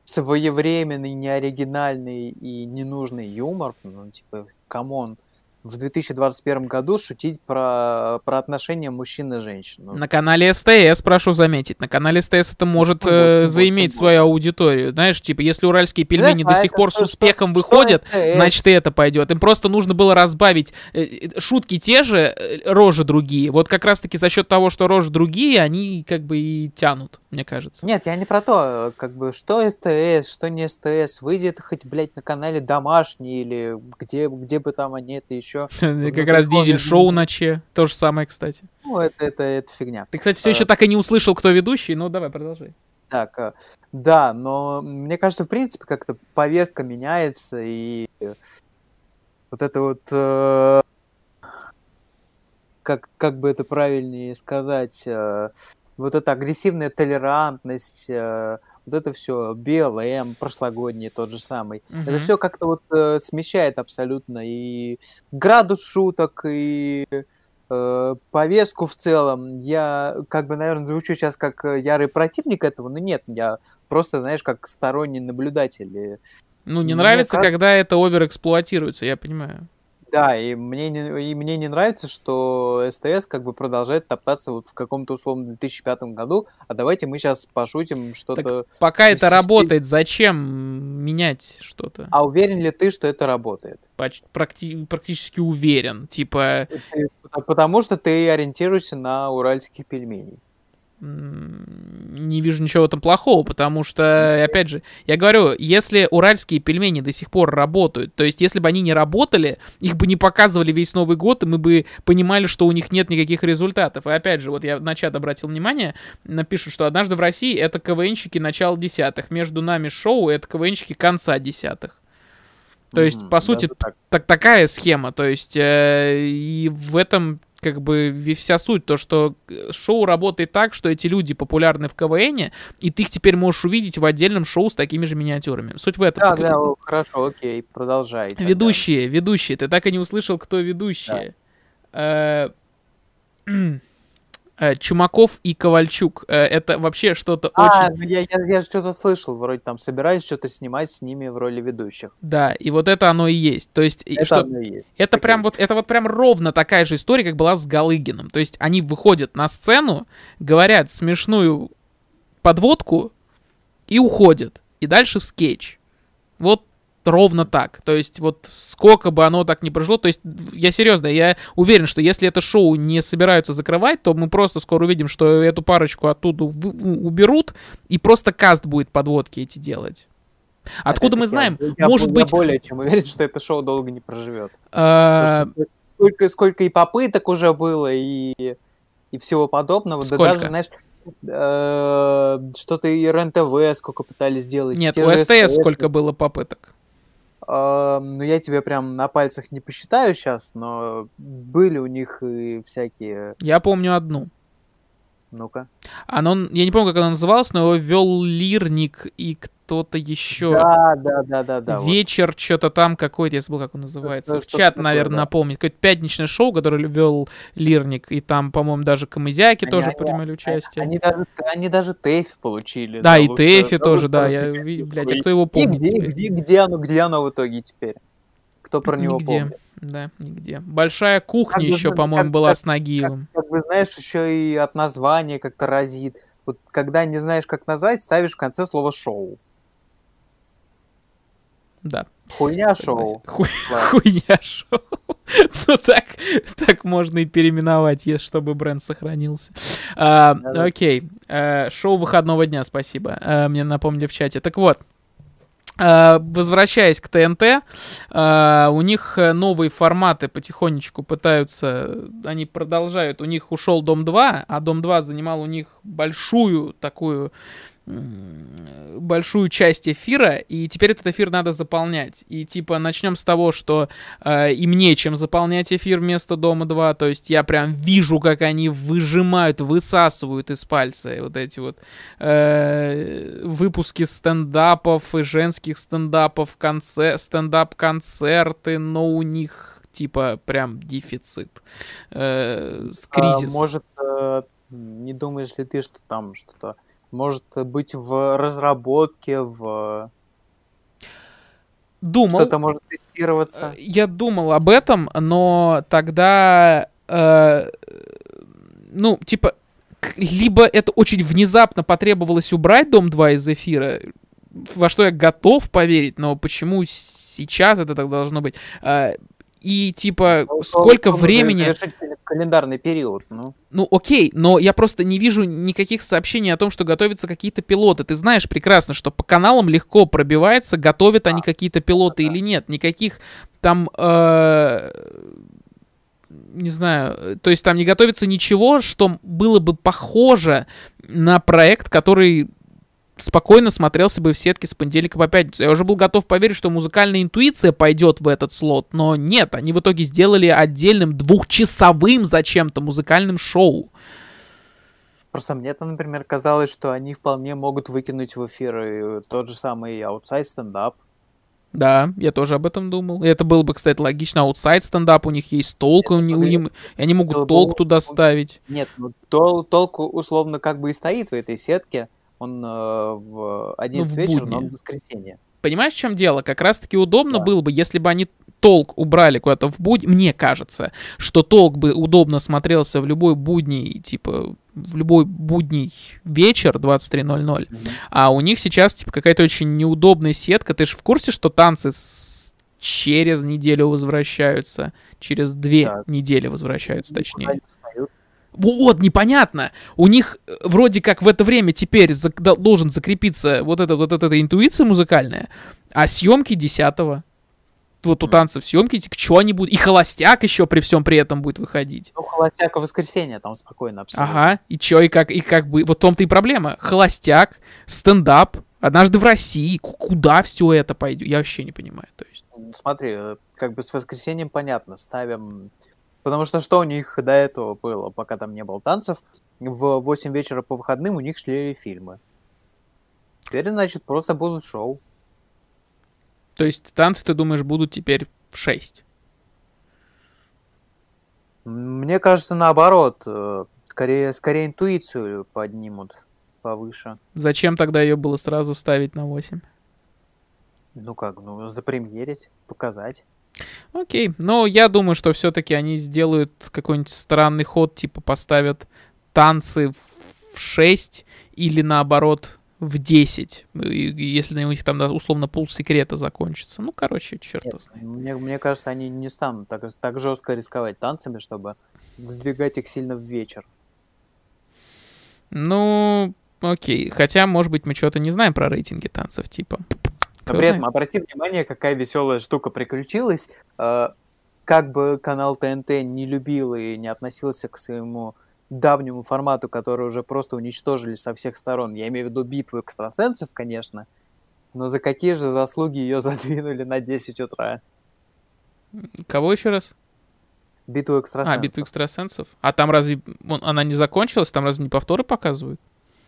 [SPEAKER 2] своевременный, не оригинальный и ненужный юмор. Ну, типа, come on в 2021 году шутить про, про отношения мужчин и женщин.
[SPEAKER 1] Ну, на канале СТС, прошу заметить. На канале СТС это может э, заиметь свою аудиторию. Знаешь, типа, если уральские пельмени да, до сих пор что, с успехом что, выходят, что значит и это пойдет. Им просто нужно было разбавить э, э, шутки те же, э, рожи другие. Вот как раз-таки за счет того, что рожи другие, они как бы и тянут, мне кажется.
[SPEAKER 2] Нет, я не про то, как бы, что СТС, что не СТС. Выйдет хоть, блядь, на канале домашний или где, где бы там они это еще еще.
[SPEAKER 1] Как раз дизель-шоу на Че. То же самое, кстати.
[SPEAKER 2] Ну, это, это, это фигня.
[SPEAKER 1] Ты, кстати, все еще так и не услышал, кто ведущий, ну давай, продолжай.
[SPEAKER 2] Так, э, да, но мне кажется, в принципе, как-то повестка меняется, и вот это вот, э, как, как бы это правильнее сказать, э, вот эта агрессивная толерантность, вот это все, BLM прошлогодний тот же самый, угу. это все как-то вот э, смещает абсолютно и градус шуток, и э, повестку в целом. Я как бы, наверное, звучу сейчас как ярый противник этого, но нет, я просто, знаешь, как сторонний наблюдатель.
[SPEAKER 1] Ну, не Мне нравится, как... когда это оверэксплуатируется, я понимаю.
[SPEAKER 2] Да, и мне не, и мне не нравится, что СТС как бы продолжает топтаться вот в каком-то условном 2005 году, а давайте мы сейчас пошутим что-то...
[SPEAKER 1] пока это работает, зачем менять что-то?
[SPEAKER 2] А уверен ли ты, что это работает?
[SPEAKER 1] Практи- практически уверен, типа...
[SPEAKER 2] Потому что ты ориентируешься на уральских пельменей
[SPEAKER 1] не вижу ничего этом плохого, потому что, опять же, я говорю, если уральские пельмени до сих пор работают, то есть если бы они не работали, их бы не показывали весь Новый год, и мы бы понимали, что у них нет никаких результатов. И опять же, вот я на чат обратил внимание, напишут, что однажды в России это КВНщики начала десятых, между нами шоу это КВНщики конца десятых. То есть, mm-hmm, по сути, так. так такая схема. То есть, э, и в этом как бы вся суть, то, что э, шоу работает так, что эти люди популярны в КВН, и ты их теперь можешь увидеть в отдельном шоу с такими же миниатюрами. Суть в этом.
[SPEAKER 2] Да, да, о, хорошо, окей, продолжай.
[SPEAKER 1] Тогда. Ведущие, ведущие. Ты так и не услышал, кто ведущие. Да. Э, Э, Чумаков и Ковальчук. Э, это вообще что-то а, очень...
[SPEAKER 2] Ну я, я, я что-то слышал, вроде там собирались что-то снимать с ними в роли ведущих.
[SPEAKER 1] Да, и вот это оно и есть. То есть, это, что... оно и есть. это прям вот, это вот прям ровно такая же история, как была с Галыгином. То есть они выходят на сцену, говорят смешную подводку и уходят. И дальше скетч. Вот ровно так. То есть вот сколько бы оно так не прошло, то есть я серьезно, я уверен, что если это шоу не собираются закрывать, то мы просто скоро увидим, что эту парочку оттуда уберут, и просто каст будет подводки эти делать. Откуда это мы знаем?
[SPEAKER 2] Я,
[SPEAKER 1] Может
[SPEAKER 2] я
[SPEAKER 1] быть...
[SPEAKER 2] более чем уверен, что это шоу долго не проживет. А... Сколько, сколько и попыток уже было, и, и всего подобного. Сколько? Да даже, знаешь, э, что-то и РЕН-ТВ сколько пытались сделать.
[SPEAKER 1] Нет, у СТС. сколько было попыток.
[SPEAKER 2] А, ну, я тебе прям на пальцах не посчитаю сейчас, но были у них и всякие...
[SPEAKER 1] Я помню одну.
[SPEAKER 2] Ну-ка.
[SPEAKER 1] Оно, я не помню, как оно называлось, но его вел Лирник и кто-то еще.
[SPEAKER 2] Да, да, да, да, да. вот.
[SPEAKER 1] Вечер, что-то там какой-то, я забыл, как он называется.
[SPEAKER 2] Что-то
[SPEAKER 1] В чат,
[SPEAKER 2] такое,
[SPEAKER 1] наверное,
[SPEAKER 2] да.
[SPEAKER 1] напомнит. Какое-то пятничное шоу, которое вел Лирник, и там, по-моему, даже Камызяки
[SPEAKER 2] Они-
[SPEAKER 1] тоже
[SPEAKER 2] они-
[SPEAKER 1] принимали участие.
[SPEAKER 2] Они даже, они даже ТЭФИ получили.
[SPEAKER 1] да, и Тэфи тоже, да. Я, ви- блядь, а кто его помнит
[SPEAKER 2] где, где, где оно, где оно в итоге теперь? Кто про него
[SPEAKER 1] Нигде.
[SPEAKER 2] помнит?
[SPEAKER 1] Да, нигде. Большая кухня
[SPEAKER 2] Как
[SPEAKER 1] еще,
[SPEAKER 2] ну,
[SPEAKER 1] по-моему,
[SPEAKER 2] как-
[SPEAKER 1] была
[SPEAKER 2] как-
[SPEAKER 1] с Нагиевым.
[SPEAKER 2] Как бы, знаешь, еще и от названия как-то разит. Вот когда не знаешь, как назвать, ставишь в конце слово шоу.
[SPEAKER 1] Да.
[SPEAKER 2] Хуйня шоу.
[SPEAKER 1] Ху-
[SPEAKER 2] Ладно.
[SPEAKER 1] Хуйня шоу. Ну так, так можно и переименовать, если чтобы бренд сохранился. А, окей. Э, шоу выходного дня, спасибо. Э, мне напомнили в чате. Так вот. э, Возвращаясь к ТНТ, у них новые форматы потихонечку пытаются, они продолжают. У них ушел Дом 2, а Дом 2 занимал у них большую такую большую часть эфира, и теперь этот эфир надо заполнять. И типа начнем с того, что э, им нечем заполнять эфир вместо Дома 2, то есть я прям вижу, как они выжимают, высасывают из пальца вот эти вот э, выпуски стендапов и женских стендапов, конце, стендап-концерты, но у них типа прям дефицит, э,
[SPEAKER 2] А,
[SPEAKER 1] кризис.
[SPEAKER 2] может, э, не думаешь ли ты, что там что-то может быть в разработке, в
[SPEAKER 1] Думал,
[SPEAKER 2] что-то может тестироваться?
[SPEAKER 1] Э, Я думал об этом, но тогда, э, ну, типа, либо это очень внезапно потребовалось убрать Дом 2 из эфира, во что я готов поверить, но почему сейчас это так должно быть? Э, и, типа,
[SPEAKER 2] Ну,
[SPEAKER 1] сколько
[SPEAKER 2] условно,
[SPEAKER 1] времени...
[SPEAKER 2] календарный период, ну.
[SPEAKER 1] Ну, окей, но я просто не вижу никаких сообщений о том, что готовятся какие-то пилоты. Ты знаешь прекрасно, что по каналам легко пробивается, готовят они какие-то пилоты или нет. Никаких там... э, не знаю, то есть там не готовится ничего, что было бы похоже на проект, который спокойно смотрелся бы в сетке с понедельника по пятницу. Я уже был готов поверить, что музыкальная интуиция пойдет в этот слот, но нет, они в итоге сделали отдельным двухчасовым зачем-то музыкальным шоу.
[SPEAKER 2] Просто мне-то, например, казалось, что они вполне могут выкинуть в эфир тот же самый Outside стендап.
[SPEAKER 1] Да, я тоже об этом думал. И это было бы, кстати, логично. Аутсайд стендап, у них есть толк, у у им- и они могут
[SPEAKER 2] бы
[SPEAKER 1] толк туда
[SPEAKER 2] он-
[SPEAKER 1] ставить.
[SPEAKER 2] Нет, ну тол- толку условно как бы и стоит в этой сетке. Он э, в 11
[SPEAKER 1] в
[SPEAKER 2] вечера, но
[SPEAKER 1] будни.
[SPEAKER 2] он в воскресенье.
[SPEAKER 1] Понимаешь, в чем дело? Как раз-таки удобно
[SPEAKER 2] Да.
[SPEAKER 1] было бы, если бы они толк убрали куда-то в будни. Мне кажется, что толк бы удобно смотрелся в любой будний, типа, в любой будний вечер 23.00. А у них сейчас, типа, какая-то очень неудобная сетка. Ты же в курсе, что танцы с- через неделю возвращаются? Через две
[SPEAKER 2] Да.
[SPEAKER 1] недели возвращаются, точнее.
[SPEAKER 2] Встают.
[SPEAKER 1] Вот, непонятно. У них э, вроде как в это время теперь зак- дол- должен закрепиться вот эта вот эта интуиция музыкальная, а съемки 10 Вот у танцев съемки, что они будут? И холостяк еще при всем при этом будет выходить.
[SPEAKER 2] Ну, холостяк в воскресенье там спокойно абсолютно.
[SPEAKER 1] Ага, и чё, и как, и как бы, вот в том-то и проблема. Холостяк, стендап, однажды в России, Ку- куда все это пойдет? Я вообще не понимаю, то есть.
[SPEAKER 2] Ну, Смотри, э, как бы с воскресеньем понятно, ставим... Потому что что у них до этого было, пока там не было танцев? В 8 вечера по выходным у них шли фильмы. Теперь, значит, просто будут шоу.
[SPEAKER 1] То есть танцы, ты думаешь, будут теперь в 6?
[SPEAKER 2] М, Мне кажется, наоборот. э, Скорее, скорее интуицию поднимут повыше.
[SPEAKER 1] Зачем тогда ее было сразу ставить на 8?
[SPEAKER 2] Ну как, ну, запремьерить, показать.
[SPEAKER 1] Окей, но я думаю, что все-таки они сделают какой-нибудь странный ход, типа поставят танцы в 6 или наоборот в 10, и- и если у них там условно полсекрета закончится. Ну, короче, черт
[SPEAKER 2] Нет,
[SPEAKER 1] знает.
[SPEAKER 2] мне, мне кажется, они не станут так, так жестко рисковать танцами, чтобы сдвигать их сильно в вечер.
[SPEAKER 1] Ну, окей. Хотя, может быть, мы что-то не знаем про рейтинги танцев, типа.
[SPEAKER 2] Но при этом обрати внимание, какая веселая штука приключилась. Э, Как бы канал ТНТ не любил и не относился к своему давнему формату, который уже просто уничтожили со всех сторон. Я имею в виду битву экстрасенсов, конечно, но за какие же заслуги ее задвинули на 10 утра?
[SPEAKER 1] Кого еще раз?
[SPEAKER 2] Битву экстрасенсов.
[SPEAKER 1] А, битву экстрасенсов? А там разве он, она не закончилась? Там разве не повторы показывают?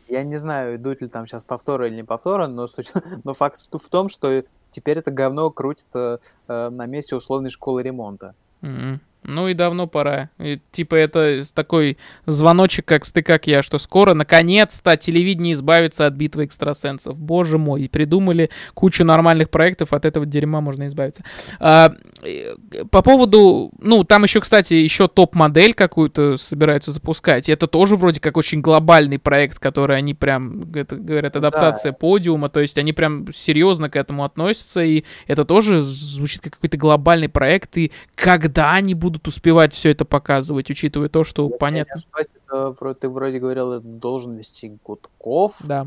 [SPEAKER 2] Я не знаю, идут ли там сейчас повторы или не повторы, но, суть, но факт в том, что теперь это говно крутит э, на месте условной школы ремонта.
[SPEAKER 1] Mm-hmm. Ну и давно пора. И, типа это такой звоночек, как ты, как я, что скоро, наконец-то, телевидение избавится от битвы экстрасенсов. Боже мой, и придумали кучу нормальных проектов, от этого дерьма можно избавиться. А, по поводу, ну, там еще, кстати, еще топ-модель какую-то собираются запускать. И это тоже вроде как очень глобальный проект, который они прям, это, говорят, адаптация да. подиума, то есть они прям серьезно к этому относятся, и это тоже звучит как какой-то глобальный проект, и когда они будут будут успевать все это показывать, учитывая то, что Если понятно.
[SPEAKER 2] ошибаюсь, ты вроде говорил, это должен вести Гудков.
[SPEAKER 1] Да.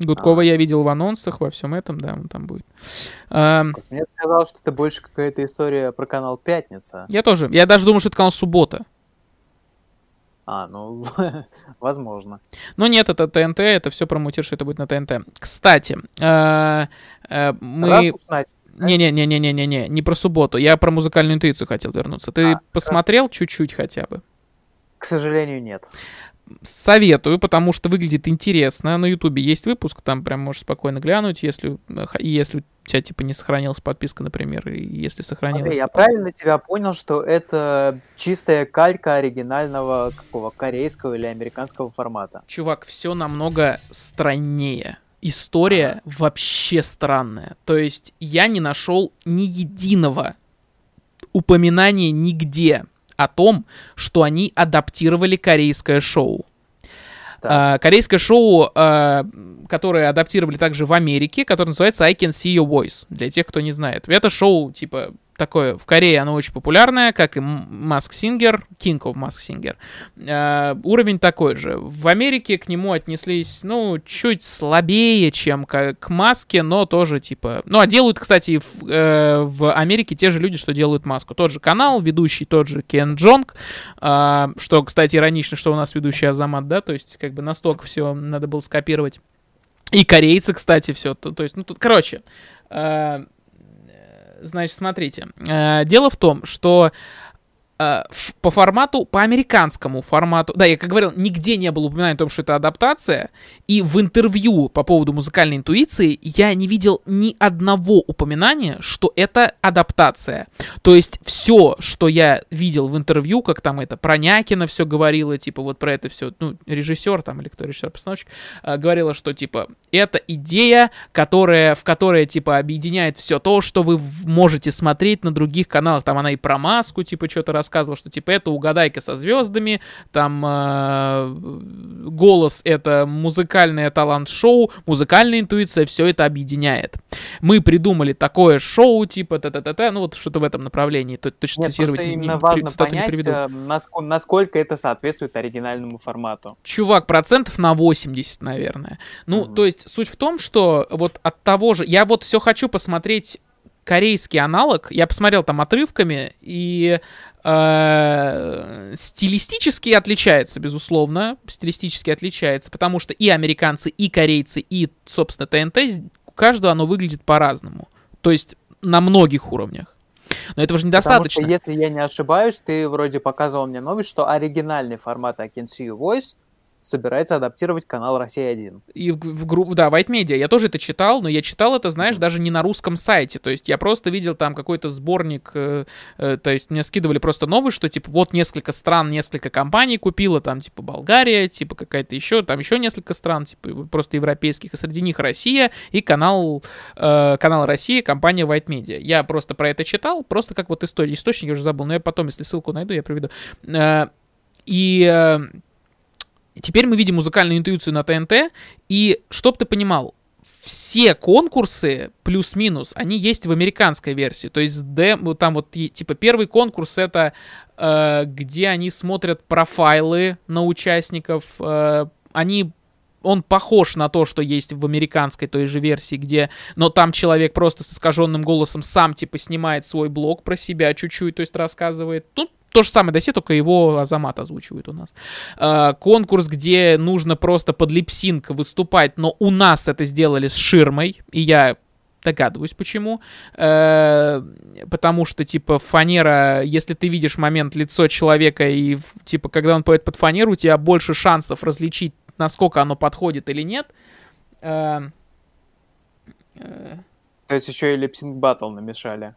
[SPEAKER 1] Гудкова а. я видел в анонсах, во всем этом, да, он там будет. А,
[SPEAKER 2] Мне казалось, что это больше какая-то история про канал Пятница.
[SPEAKER 1] Я тоже. Я даже думал, что это канал Суббота.
[SPEAKER 2] А, ну, возможно.
[SPEAKER 1] Но нет, это ТНТ, это все промутируешь, это будет на ТНТ. Кстати, э, э, мы... Не-не-не-не-не-не, не про субботу. Я про музыкальную интуицию хотел вернуться. Ты а, посмотрел хорошо. чуть-чуть хотя бы?
[SPEAKER 2] К сожалению, нет.
[SPEAKER 1] Советую, потому что выглядит интересно. На Ютубе есть выпуск, там прям можешь спокойно глянуть, если, если у тебя типа не сохранилась подписка, например, и если сохранилась. Смотри,
[SPEAKER 2] я правильно тебя понял, что это чистая калька оригинального какого корейского или американского формата?
[SPEAKER 1] Чувак, все намного страннее история ага. вообще странная. То есть я не нашел ни единого упоминания нигде о том, что они адаптировали корейское шоу. А, корейское шоу, а, которое адаптировали также в Америке, которое называется I Can See Your Voice, для тех, кто не знает. Это шоу, типа, такое, в Корее оно очень популярное, как и Mask Singer, King of Mask Singer. Э, уровень такой же. В Америке к нему отнеслись, ну, чуть слабее, чем к, к Маске, но тоже, типа... Ну, а делают, кстати, в, э, в Америке те же люди, что делают Маску. Тот же канал, ведущий тот же Кен Джонг, э, что, кстати, иронично, что у нас ведущий Азамат, да, то есть, как бы, настолько все надо было скопировать. И корейцы, кстати, все. То, то есть, ну, тут, короче, э, Значит, смотрите. Э, дело в том, что по формату, по американскому формату, да, я как говорил, нигде не было упоминания о том, что это адаптация, и в интервью по поводу музыкальной интуиции я не видел ни одного упоминания, что это адаптация. То есть все, что я видел в интервью, как там это про Някина все говорило, типа вот про это все, ну, режиссер там или кто режиссер-постановщик, э, говорила, что типа это идея, которая, в которой типа объединяет все то, что вы можете смотреть на других каналах, там она и про маску, типа что-то рассказывал, что типа это угадайка со звездами, там э, голос это музыкальное талант-шоу, музыкальная интуиция, все это объединяет. Мы придумали такое шоу, типа та-та-та-та, ну вот что-то в этом направлении. То, точно
[SPEAKER 2] Нет, цитировать не, именно не, важно понять, не приведу. Насколько, насколько это соответствует оригинальному формату.
[SPEAKER 1] Чувак, процентов на 80, наверное. Ну, mm-hmm. то есть суть в том, что вот от того же... Я вот все хочу посмотреть корейский аналог, я посмотрел там отрывками, и э, стилистически отличается, безусловно, стилистически отличается, потому что и американцы, и корейцы, и, собственно, ТНТ, у каждого оно выглядит по-разному. То есть на многих уровнях. Но этого же недостаточно.
[SPEAKER 2] Потому что, если я не ошибаюсь, ты вроде показывал мне новость, что оригинальный формат I Can See You Voice собирается адаптировать канал «Россия-1».
[SPEAKER 1] И в, в группу, да, White Media. Я тоже это читал, но я читал это, знаешь, даже не на русском сайте. То есть я просто видел там какой-то сборник, э, э, то есть мне скидывали просто новый, что типа вот несколько стран, несколько компаний купила, там типа Болгария, типа какая-то еще, там еще несколько стран, типа просто европейских, и среди них Россия и канал, э, канал Россия, компания White Media. Я просто про это читал, просто как вот история, источник я уже забыл, но я потом, если ссылку найду, я приведу. Э, и... Э, Теперь мы видим музыкальную интуицию на ТНТ, и чтоб ты понимал, все конкурсы плюс-минус, они есть в американской версии. То есть дем, там вот типа первый конкурс это э, где они смотрят профайлы на участников. Э, они он похож на то, что есть в американской той же версии, где, но там человек просто с искаженным голосом сам типа снимает свой блог про себя чуть-чуть, то есть рассказывает. Тут то же самое досе, только его Азамат озвучивает у нас. Э, конкурс, где нужно просто под липсинг выступать, но у нас это сделали с ширмой, и я догадываюсь почему. Э, потому что, типа, фанера, если ты видишь момент лицо человека, и, типа, когда он поет под фанеру, у тебя больше шансов различить, насколько оно подходит или нет. Э,
[SPEAKER 2] э, То есть еще и липсинг батл намешали.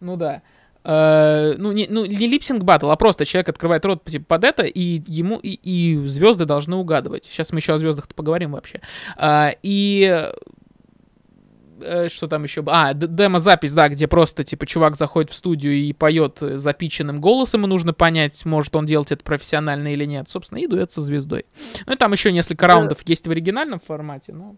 [SPEAKER 1] Ну да. Uh, ну, не, ну, не липсинг батл, а просто человек открывает рот типа, под это, и ему и, и звезды должны угадывать. Сейчас мы еще о звездах поговорим вообще. И Э, что там еще? А, демо-запись, да, где просто, типа, чувак заходит в студию и поет запиченным голосом, и нужно понять, может он делать это профессионально или нет. Собственно, и дуэт со звездой. Ну и там еще несколько раундов есть в оригинальном формате, но...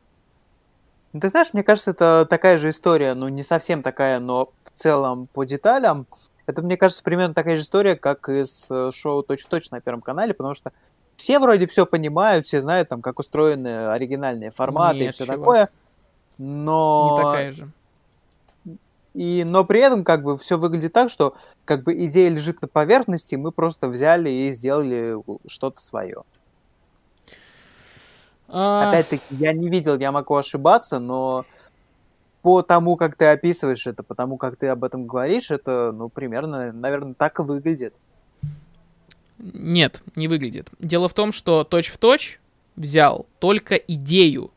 [SPEAKER 2] Ну, ты знаешь, мне кажется, это такая же история, ну, не совсем такая, но в целом по деталям. Это, мне кажется, примерно такая же история, как и с э, шоу «Точь-в-точь» на Первом канале, потому что все вроде все понимают, все знают, там, как устроены оригинальные форматы Нет, и все чувак. такое но...
[SPEAKER 1] Не такая же.
[SPEAKER 2] И, но при этом как бы все выглядит так, что как бы идея лежит на поверхности, мы просто взяли и сделали что-то свое. А... Опять-таки, я не видел, я могу ошибаться, но по тому, как ты описываешь это, по тому, как ты об этом говоришь, это, ну, примерно, наверное, так и выглядит.
[SPEAKER 1] Нет, не выглядит. Дело в том, что точь-в-точь взял только идею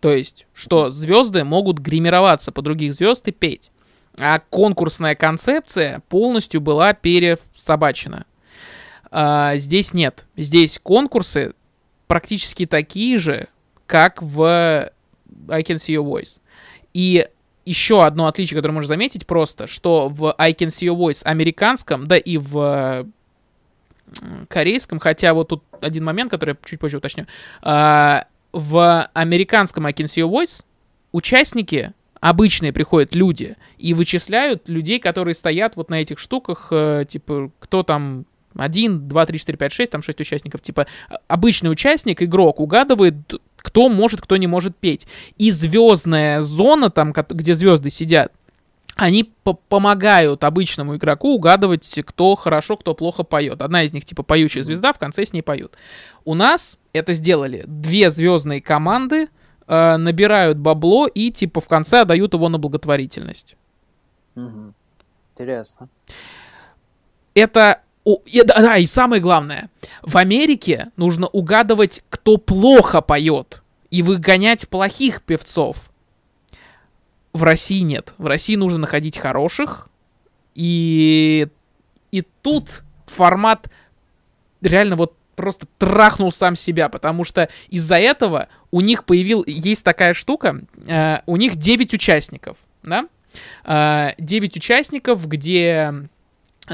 [SPEAKER 1] то есть, что звезды могут гримироваться по других звезд и петь. А конкурсная концепция полностью была пересобачена. А, здесь нет. Здесь конкурсы практически такие же, как в I Can See Your Voice. И еще одно отличие, которое можно заметить просто, что в I Can See Your Voice американском, да и в корейском, хотя вот тут один момент, который я чуть позже уточню, а, в американском I Can See Your Voice участники обычные приходят люди и вычисляют людей, которые стоят вот на этих штуках, э, типа, кто там один, два, три, четыре, пять, шесть, там шесть участников, типа, обычный участник, игрок, угадывает, кто может, кто не может петь. И звездная зона, там, где звезды сидят, они помогают обычному игроку угадывать, кто хорошо, кто плохо поет. Одна из них, типа, поющая звезда, в конце с ней поют. У нас это сделали две звездные команды, э, набирают бабло и, типа, в конце отдают его на благотворительность.
[SPEAKER 2] Угу. Интересно.
[SPEAKER 1] Это и, да, и самое главное, в Америке нужно угадывать, кто плохо поет, и выгонять плохих певцов. В России нет. В России нужно находить хороших. И, и тут формат реально вот просто трахнул сам себя, потому что из-за этого у них появил, есть такая штука, э, у них 9 участников, да, э, 9 участников, где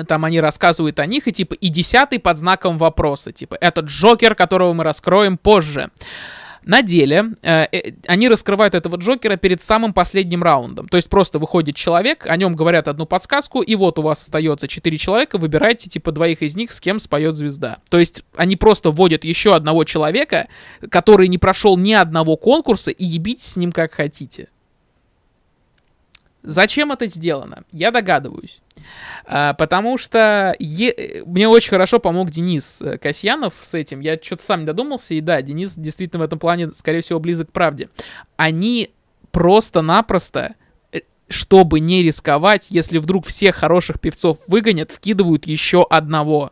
[SPEAKER 1] там они рассказывают о них, и типа, и десятый под знаком вопроса, типа, этот Джокер, которого мы раскроем позже. На деле э, э, они раскрывают этого Джокера перед самым последним раундом. То есть просто выходит человек, о нем говорят одну подсказку, и вот у вас остается 4 человека, выбирайте типа двоих из них, с кем споет звезда. То есть они просто вводят еще одного человека, который не прошел ни одного конкурса, и ебитесь с ним как хотите. Зачем это сделано? Я догадываюсь. А, потому что е... мне очень хорошо помог Денис э, Касьянов с этим. Я что-то сам не додумался. И да, Денис действительно в этом плане, скорее всего, близок к правде. Они просто-напросто, э, чтобы не рисковать, если вдруг всех хороших певцов выгонят, вкидывают еще одного.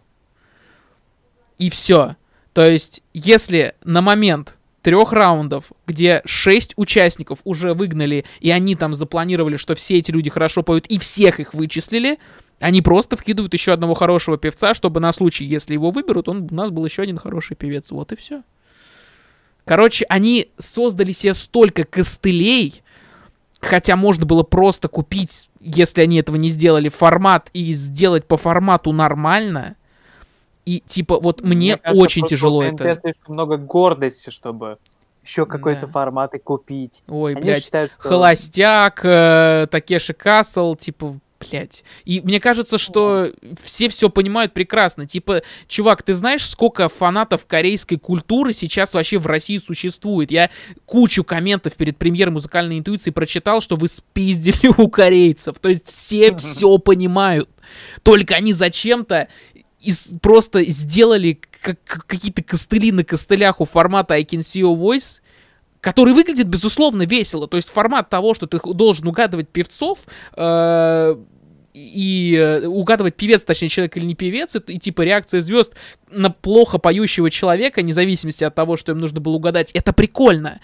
[SPEAKER 1] И все. То есть, если на момент трех раундов, где шесть участников уже выгнали, и они там запланировали, что все эти люди хорошо поют, и всех их вычислили, они просто вкидывают еще одного хорошего певца, чтобы на случай, если его выберут, он, у нас был еще один хороший певец. Вот и все. Короче, они создали себе столько костылей, хотя можно было просто купить, если они этого не сделали, формат и сделать по формату нормально. И типа вот мне, мне кажется, очень тяжело это.
[SPEAKER 2] слишком много гордости, чтобы еще какой-то да. формат и купить.
[SPEAKER 1] Ой, Они блядь, считают, что... Холостяк, э, Такеши Касл, типа, блядь. И мне кажется, что все все понимают прекрасно. Типа, чувак, ты знаешь, сколько фанатов корейской культуры сейчас вообще в России существует? Я кучу комментов перед премьерой музыкальной интуиции прочитал, что вы спиздили у корейцев. То есть все все понимают. Только они зачем-то из, просто сделали какие-то костыли на костылях у формата I Can See Your Voice, который выглядит, безусловно, весело. То есть формат того, что ты должен угадывать певцов, э, и э, угадывать певец, точнее, человек или не певец, и, и типа реакция звезд на плохо поющего человека, независимости от того, что им нужно было угадать, это прикольно.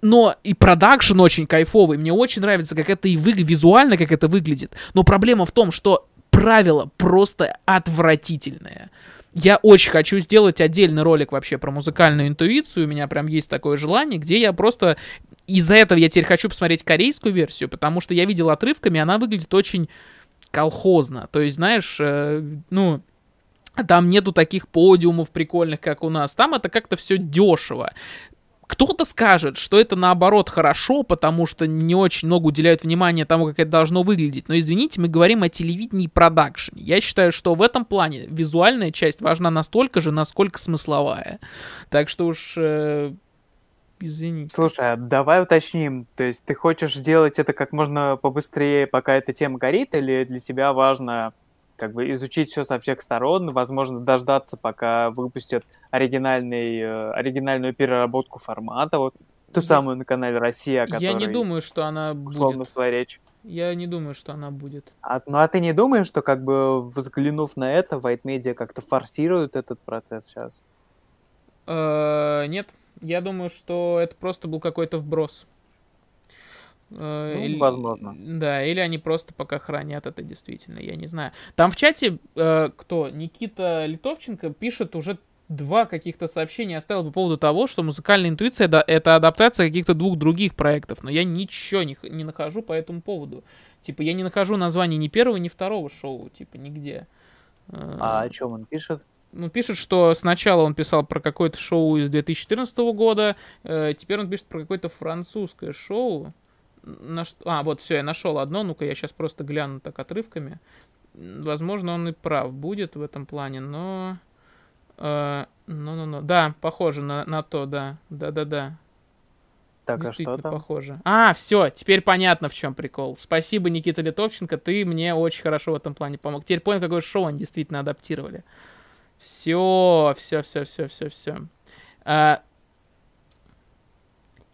[SPEAKER 1] Но и продакшн очень кайфовый. Мне очень нравится, как это и вы, визуально, как это выглядит. Но проблема в том, что правило просто отвратительное. Я очень хочу сделать отдельный ролик вообще про музыкальную интуицию. У меня прям есть такое желание, где я просто... Из-за этого я теперь хочу посмотреть корейскую версию, потому что я видел отрывками, она выглядит очень колхозно. То есть, знаешь, э, ну, там нету таких подиумов прикольных, как у нас. Там это как-то все дешево. Кто-то скажет, что это наоборот хорошо, потому что не очень много уделяют внимания тому, как это должно выглядеть. Но извините, мы говорим о телевидении и продакшене. Я считаю, что в этом плане визуальная часть важна настолько же, насколько смысловая. Так что уж э, извини.
[SPEAKER 2] Слушай, а давай уточним. То есть ты хочешь сделать это как можно побыстрее, пока эта тема горит, или для тебя важно как бы изучить все со всех сторон, возможно, дождаться, пока выпустят оригинальный, э, оригинальную переработку формата, вот ту самую на канале Россия,
[SPEAKER 1] которая... Я не думаю, что она будет.
[SPEAKER 2] Условно своя речь.
[SPEAKER 1] Я не думаю, что она будет.
[SPEAKER 2] А, ну а ты не думаешь, что как бы взглянув на это, White Media как-то форсирует этот процесс сейчас?
[SPEAKER 1] Э, нет. Я думаю, что это просто был какой-то вброс.
[SPEAKER 2] Э, ну, или, возможно.
[SPEAKER 1] Да, или они просто пока хранят это действительно, я не знаю. Там в чате э, кто? Никита Литовченко пишет уже два каких-то сообщения оставил по поводу того, что музыкальная интуиция да, это адаптация каких-то двух других проектов, но я ничего не, не нахожу по этому поводу. Типа, я не нахожу название ни первого, ни второго шоу, типа, нигде.
[SPEAKER 2] А о чем он пишет?
[SPEAKER 1] ну, пишет, что сначала он писал про какое-то шоу из 2014 года, э, теперь он пишет про какое-то французское шоу. На что... А, вот все, я нашел одно, ну-ка я сейчас просто гляну так отрывками. Возможно, он и прав будет в этом плане, но... Э, ну-ну-ну, да, похоже на, на то, да, да-да-да.
[SPEAKER 2] Так, а что там?
[SPEAKER 1] похоже. А, все, теперь понятно, в чем прикол. Спасибо, Никита Литовченко, ты мне очень хорошо в этом плане помог. Теперь понял, какое шоу они действительно адаптировали. Все, все, все, все, все, все. А,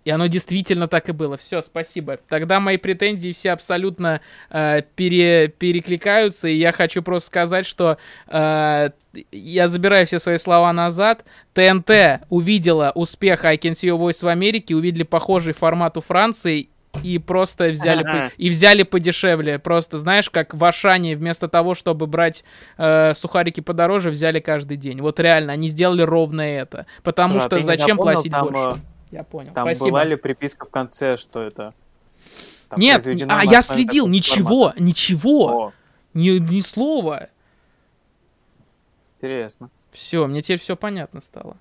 [SPEAKER 1] и оно действительно так и было. Все, спасибо. Тогда мои претензии все абсолютно э, пере, перекликаются, и я хочу просто сказать, что э, я забираю все свои слова назад. ТНТ увидела успех I Can See Your Voice в Америке, увидели похожий формат у Франции, и просто взяли по, и взяли подешевле. Просто знаешь, как в Ашане вместо того, чтобы брать э, сухарики подороже, взяли каждый день. Вот реально, они сделали ровно это. Потому Слушай, а что зачем запомнил, платить там, больше?
[SPEAKER 2] Я понял. Там Спасибо. была ли приписка в конце, что это?
[SPEAKER 1] Там Нет, а я следил, ничего, формата. ничего. О. Ни, ни слова.
[SPEAKER 2] Интересно.
[SPEAKER 1] Все, мне теперь все понятно стало.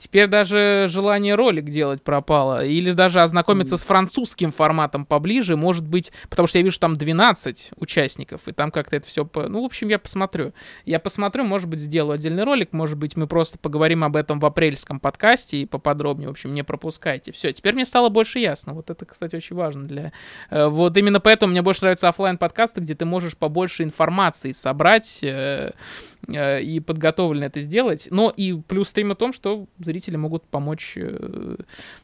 [SPEAKER 1] Теперь даже желание ролик делать пропало. Или даже ознакомиться с французским форматом поближе, может быть, потому что я вижу там 12 участников, и там как-то это все... По... Ну, в общем, я посмотрю. Я посмотрю, может быть, сделаю отдельный ролик, может быть, мы просто поговорим об этом в апрельском подкасте и поподробнее, в общем, не пропускайте. Все, теперь мне стало больше ясно. Вот это, кстати, очень важно для... Э, вот именно поэтому мне больше нравятся офлайн подкасты где ты можешь побольше информации собрать э, и подготовленно это сделать. Но и плюс стрим о том, что зрители могут помочь э,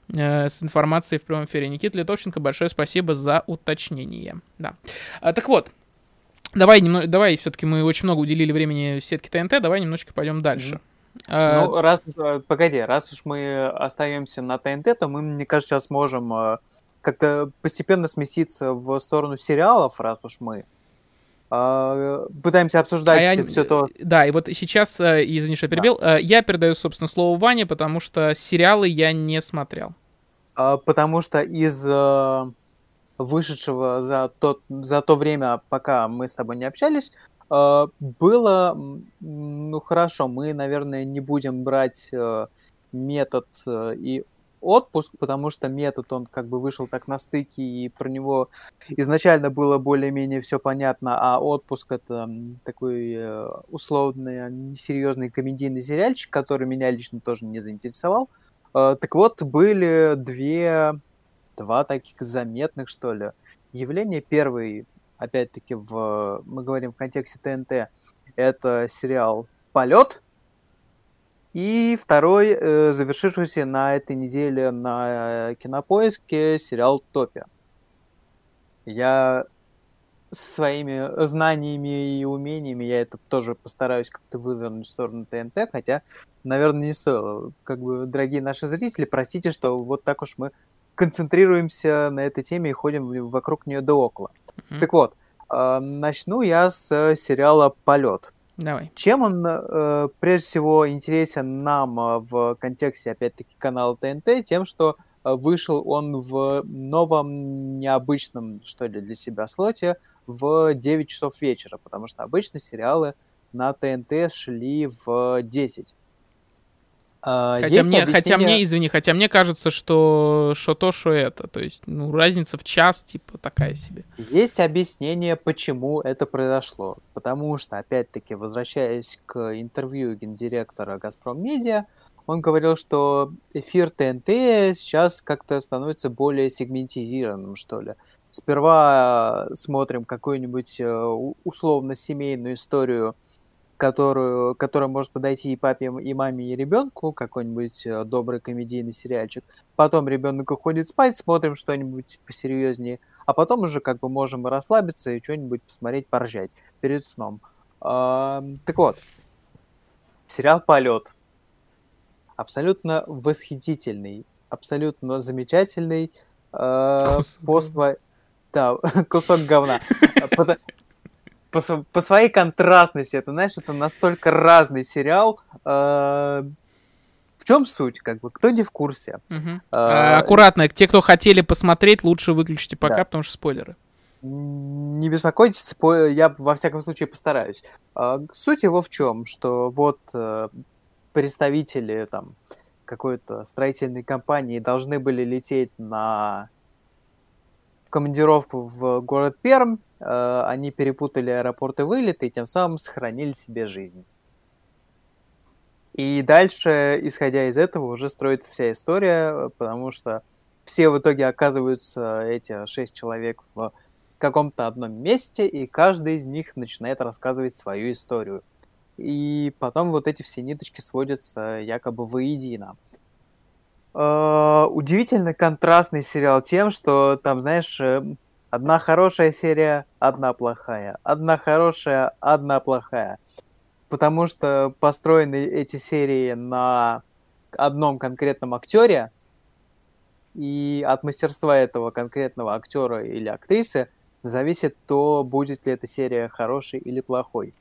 [SPEAKER 1] э, с информацией в прямом эфире. Никита Литовченко, большое спасибо за уточнение. Да. А, так вот, давай, немного, давай все-таки мы очень много уделили времени сетке ТНТ, давай немножечко пойдем дальше.
[SPEAKER 2] А, ну, раз, э, погоди, раз уж мы остаемся на ТНТ, то мы, мне кажется, сейчас можем э, как-то постепенно сместиться в сторону сериалов, раз уж мы пытаемся обсуждать а я, все то.
[SPEAKER 1] Да, и вот сейчас, э, извини, что я перебил, да. Э, я передаю, собственно, слово Ване, потому что сериалы я не смотрел.
[SPEAKER 2] А, потому что из э, вышедшего за, тот, за то время, пока мы с тобой не общались, было, ну хорошо, мы, наверное, не будем брать метод и отпуск, потому что метод, он как бы вышел так на стыке, и про него изначально было более-менее все понятно, а отпуск это такой э, условный, несерьезный комедийный сериальчик, который меня лично тоже не заинтересовал. Э, так вот, были две, два таких заметных, что ли, явления. Первый, опять-таки, в, мы говорим в контексте ТНТ, это сериал «Полет», и второй, э, завершившийся на этой неделе на Кинопоиске, сериал «Топия». Я своими знаниями и умениями я это тоже постараюсь как-то вывернуть в сторону ТНТ, хотя, наверное, не стоило. Как бы, дорогие наши зрители, простите, что вот так уж мы концентрируемся на этой теме и ходим вокруг нее да около. Mm-hmm. Так вот, э, начну я с сериала «Полет».
[SPEAKER 1] Давай.
[SPEAKER 2] Чем он, э, прежде всего, интересен нам э, в контексте, опять-таки, канала ТНТ? Тем, что э, вышел он в новом, необычном, что ли, для себя слоте в 9 часов вечера, потому что обычно сериалы на ТНТ шли в 10.
[SPEAKER 1] А, хотя мне, объяснение... хотя мне, извини, хотя мне кажется, что что то, что это. То есть, ну, разница в час, типа, такая себе.
[SPEAKER 2] Есть объяснение, почему это произошло. Потому что, опять-таки, возвращаясь к интервью гендиректора «Газпром Медиа», он говорил, что эфир ТНТ сейчас как-то становится более сегментизированным, что ли. Сперва смотрим какую-нибудь э, условно-семейную историю которую, которая может подойти и папе, и маме, и ребенку, какой-нибудь э, добрый комедийный сериальчик. Потом ребенок уходит спать, смотрим что-нибудь посерьезнее, а потом уже как бы можем расслабиться и что-нибудь посмотреть, поржать перед сном. А, так вот, сериал «Полет». Абсолютно восхитительный, абсолютно замечательный. Э. Да, кусок говна по, по своей контрастности, это, знаешь, это настолько разный сериал. Э, в чем суть, как бы, кто не в курсе?
[SPEAKER 1] Угу. А, Аккуратно, те, кто хотели посмотреть, лучше выключите пока, да. потому что спойлеры.
[SPEAKER 2] Не беспокойтесь, я во всяком случае постараюсь. Суть его в чем, что вот э, представители там какой-то строительной компании должны были лететь на командировку в город Перм, э, они перепутали аэропорт и вылет, и тем самым сохранили себе жизнь. И дальше, исходя из этого, уже строится вся история, потому что все в итоге оказываются, эти шесть человек, в каком-то одном месте, и каждый из них начинает рассказывать свою историю. И потом вот эти все ниточки сводятся якобы воедино. Uh, удивительно контрастный сериал тем, что там, знаешь, э, одна хорошая серия, одна плохая, одна хорошая, одна плохая. Потому что построены эти серии на одном конкретном актере, и от мастерства этого конкретного актера или актрисы зависит то, будет ли эта серия хорошей или плохой.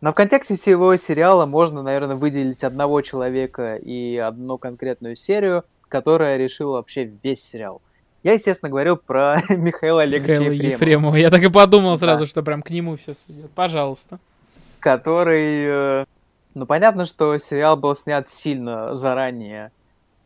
[SPEAKER 2] Но в контексте всего сериала можно, наверное, выделить одного человека и одну конкретную серию, которая решила вообще весь сериал. Я, естественно, говорил про Михаила Олеговича Михаила Ефремова. Ефремова.
[SPEAKER 1] Я так и подумал сразу, да. что прям к нему сейчас идет. Пожалуйста.
[SPEAKER 2] Который... Э, ну, понятно, что сериал был снят сильно заранее,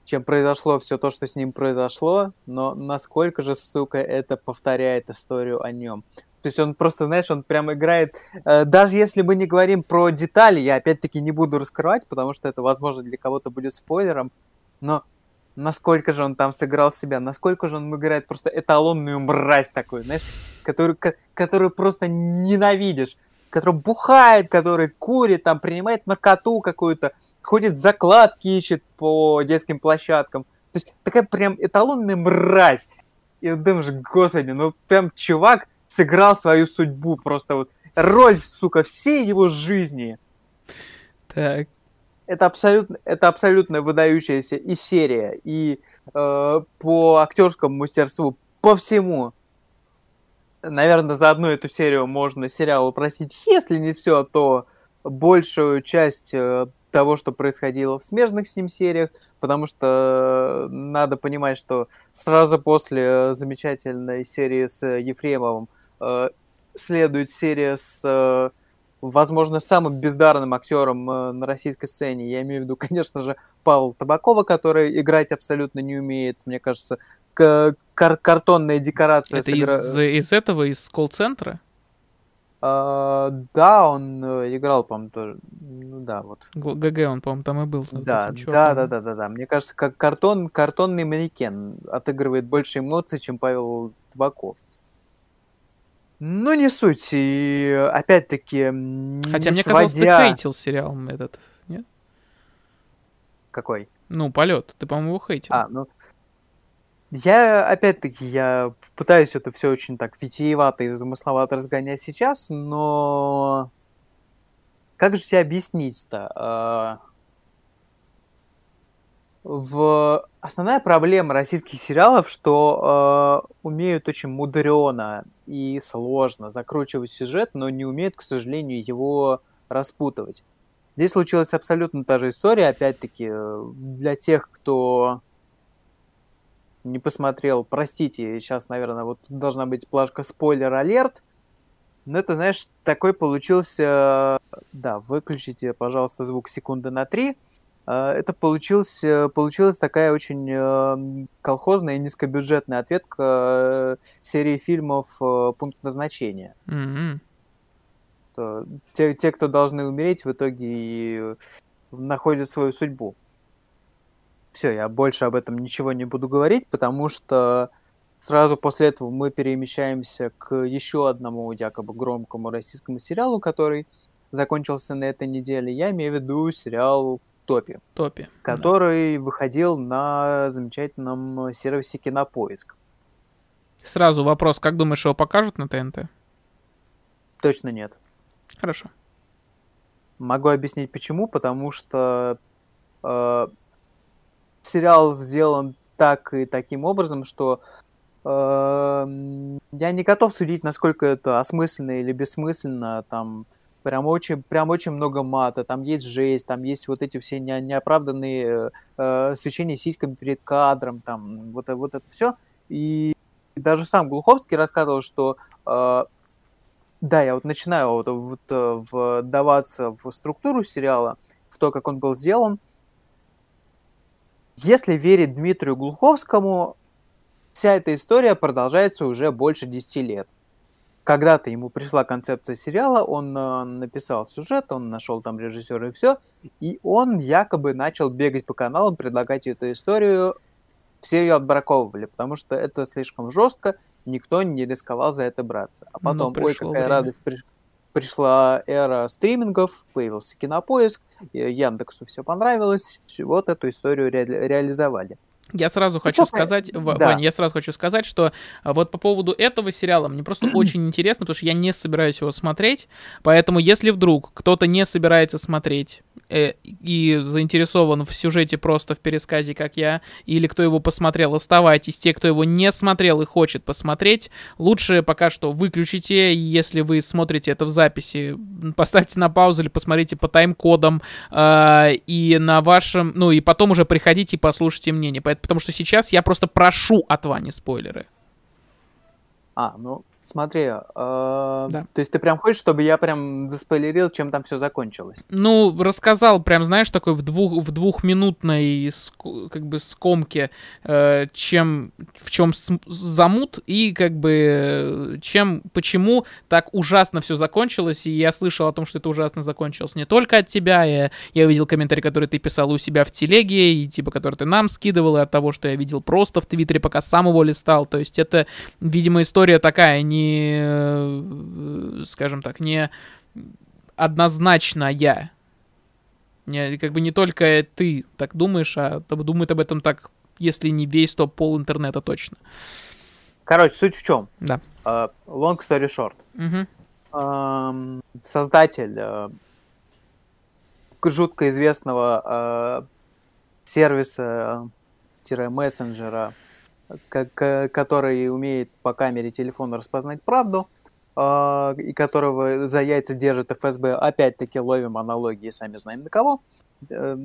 [SPEAKER 2] чем произошло все то, что с ним произошло, но насколько же, сука, это повторяет историю о нем. То есть он просто, знаешь, он прям играет... Э, даже если мы не говорим про детали, я опять-таки не буду раскрывать, потому что это, возможно, для кого-то будет спойлером, но насколько же он там сыграл себя, насколько же он играет просто эталонную мразь такую, знаешь, которую, которую просто ненавидишь, который бухает, который курит, там принимает на коту какую-то, ходит закладки ищет по детским площадкам. То есть такая прям эталонная мразь. И думаешь, господи, ну прям чувак сыграл свою судьбу, просто вот роль, сука, всей его жизни.
[SPEAKER 1] Так.
[SPEAKER 2] Это абсолютно, это абсолютно выдающаяся и серия, и э, по актерскому мастерству, по всему. Наверное, за одну эту серию можно сериал упростить, если не все, то большую часть э, того, что происходило в смежных с ним сериях, потому что надо понимать, что сразу после замечательной серии с Ефремовым Э, следует серия с э, возможно, самым бездарным актером э, на российской сцене. Я имею в виду, конечно же, Павла Табакова, который играть абсолютно не умеет. Мне кажется, кар картонная декорация.
[SPEAKER 1] Это сыгра... из, из этого, из колл-центра?
[SPEAKER 2] А, да, он э, играл, по-моему, тоже. Ну да, вот.
[SPEAKER 1] ГГ он, по-моему, там и был.
[SPEAKER 2] Да, да, да, да, да, да. Мне кажется, как картон, картонный манекен отыгрывает больше эмоций, чем Павел Табаков. Ну, не суть. И опять-таки...
[SPEAKER 1] Хотя мне сводя... казалось, ты хейтил сериал этот, нет?
[SPEAKER 2] Какой?
[SPEAKER 1] Ну, полет. Ты, по-моему, его хейтил.
[SPEAKER 2] А, ну... Я, опять-таки, я пытаюсь это все очень так витиевато и замысловато разгонять сейчас, но... Как же тебе объяснить-то? В... Основная проблема российских сериалов, что э, умеют очень мудрено и сложно закручивать сюжет, но не умеют, к сожалению, его распутывать. Здесь случилась абсолютно та же история, опять-таки, для тех, кто не посмотрел, простите, сейчас, наверное, вот должна быть плашка спойлер-алерт, но это, знаешь, такой получился... Да, выключите, пожалуйста, звук секунды на три. А, это получилось, получилась такая очень эм, колхозная и низкобюджетная ответка э, серии фильмов э, «Пункт назначения».
[SPEAKER 1] Mm-hmm.
[SPEAKER 2] Те, те, кто должны умереть, в итоге и находят свою судьбу. Все, я больше об этом ничего не буду говорить, потому что сразу после этого мы перемещаемся к еще одному якобы громкому российскому сериалу, который закончился на этой неделе. Я имею в виду сериал Топи.
[SPEAKER 1] Топи.
[SPEAKER 2] Который да. выходил на замечательном сервисе Кинопоиск.
[SPEAKER 1] Сразу вопрос, как думаешь, его покажут на ТНТ?
[SPEAKER 2] Точно нет.
[SPEAKER 1] Хорошо.
[SPEAKER 2] Могу объяснить почему, потому что э, сериал сделан так и таким образом, что э, я не готов судить, насколько это осмысленно или бессмысленно. Там прям очень, прям очень много мата, там есть жесть, там есть вот эти все не, неоправданные э, свечения сиськами перед кадром, там вот, вот это все. И даже сам Глуховский рассказывал, что э, да, я вот начинаю вот, вот э, вдаваться в структуру сериала, в то, как он был сделан. Если верить Дмитрию Глуховскому, вся эта история продолжается уже больше 10 лет когда-то ему пришла концепция сериала, он э, написал сюжет, он нашел там режиссера и все, и он якобы начал бегать по каналам, предлагать эту историю, все ее отбраковывали, потому что это слишком жестко, никто не рисковал за это браться. А потом, ой, какая время. радость, при, пришла эра стримингов, появился кинопоиск, Яндексу все понравилось, вот эту историю ре, реализовали.
[SPEAKER 1] Я сразу хочу ну, сказать, да. Вань, я сразу хочу сказать, что а, вот по поводу этого сериала мне просто очень интересно, потому что я не собираюсь его смотреть, поэтому если вдруг кто-то не собирается смотреть э, и заинтересован в сюжете просто в пересказе, как я, или кто его посмотрел, оставайтесь. Те, кто его не смотрел и хочет посмотреть, лучше пока что выключите, если вы смотрите это в записи, поставьте на паузу или посмотрите по тайм-кодам э, и на вашем, ну и потом уже приходите и послушайте мнение. Потому что сейчас я просто прошу от Вани спойлеры.
[SPEAKER 2] А, ну, Смотри, э, да. то есть ты прям хочешь, чтобы я прям заспойлерил, чем там все закончилось?
[SPEAKER 1] Ну, рассказал прям, знаешь, такой в, двух, в двухминутной как бы скомке, э, чем, в чем замут и как бы чем, почему так ужасно все закончилось, и я слышал о том, что это ужасно закончилось не только от тебя, я, я видел комментарий, который ты писал у себя в телеге, и типа, который ты нам скидывал, и от того, что я видел просто в Твиттере, пока сам его листал, то есть это, видимо, история такая, не не, э, скажем так, не однозначная. Не, как бы не только ты так думаешь, а думает об этом так, если не весь, то пол интернета точно.
[SPEAKER 2] Короче, суть в чем?
[SPEAKER 1] Да.
[SPEAKER 2] Uh, long story short.
[SPEAKER 1] Угу.
[SPEAKER 2] Uh, создатель uh, жутко известного uh, сервиса-мессенджера который умеет по камере телефона распознать правду, а, и которого за яйца держит ФСБ, опять-таки ловим аналогии, сами знаем на кого. Э,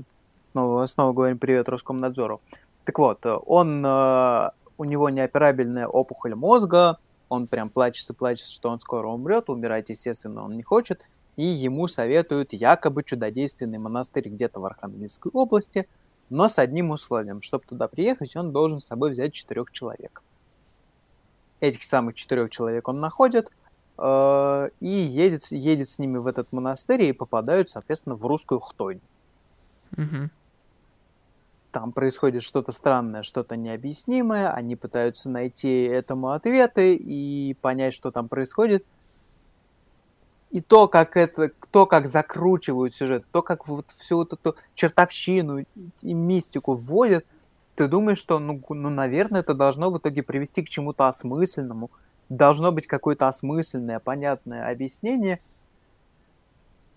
[SPEAKER 2] снова, снова говорим привет Роскомнадзору. Так вот, он, э, у него неоперабельная опухоль мозга, он прям плачется, плачется, что он скоро умрет, умирать, естественно, он не хочет, и ему советуют якобы чудодейственный монастырь где-то в Архангельской области, но с одним условием. Чтобы туда приехать, он должен с собой взять четырех человек. Этих самых четырех человек он находит э, и едет, едет с ними в этот монастырь и попадают, соответственно, в русскую хтонь.
[SPEAKER 1] Мгм.
[SPEAKER 2] Там происходит что-то странное, что-то необъяснимое. Они пытаются найти этому ответы и понять, что там происходит. И то, как это, то, как закручивают сюжет, то, как вот всю вот эту чертовщину и мистику вводят, ты думаешь, что, ну, ну, наверное, это должно в итоге привести к чему-то осмысленному. Должно быть какое-то осмысленное, понятное объяснение.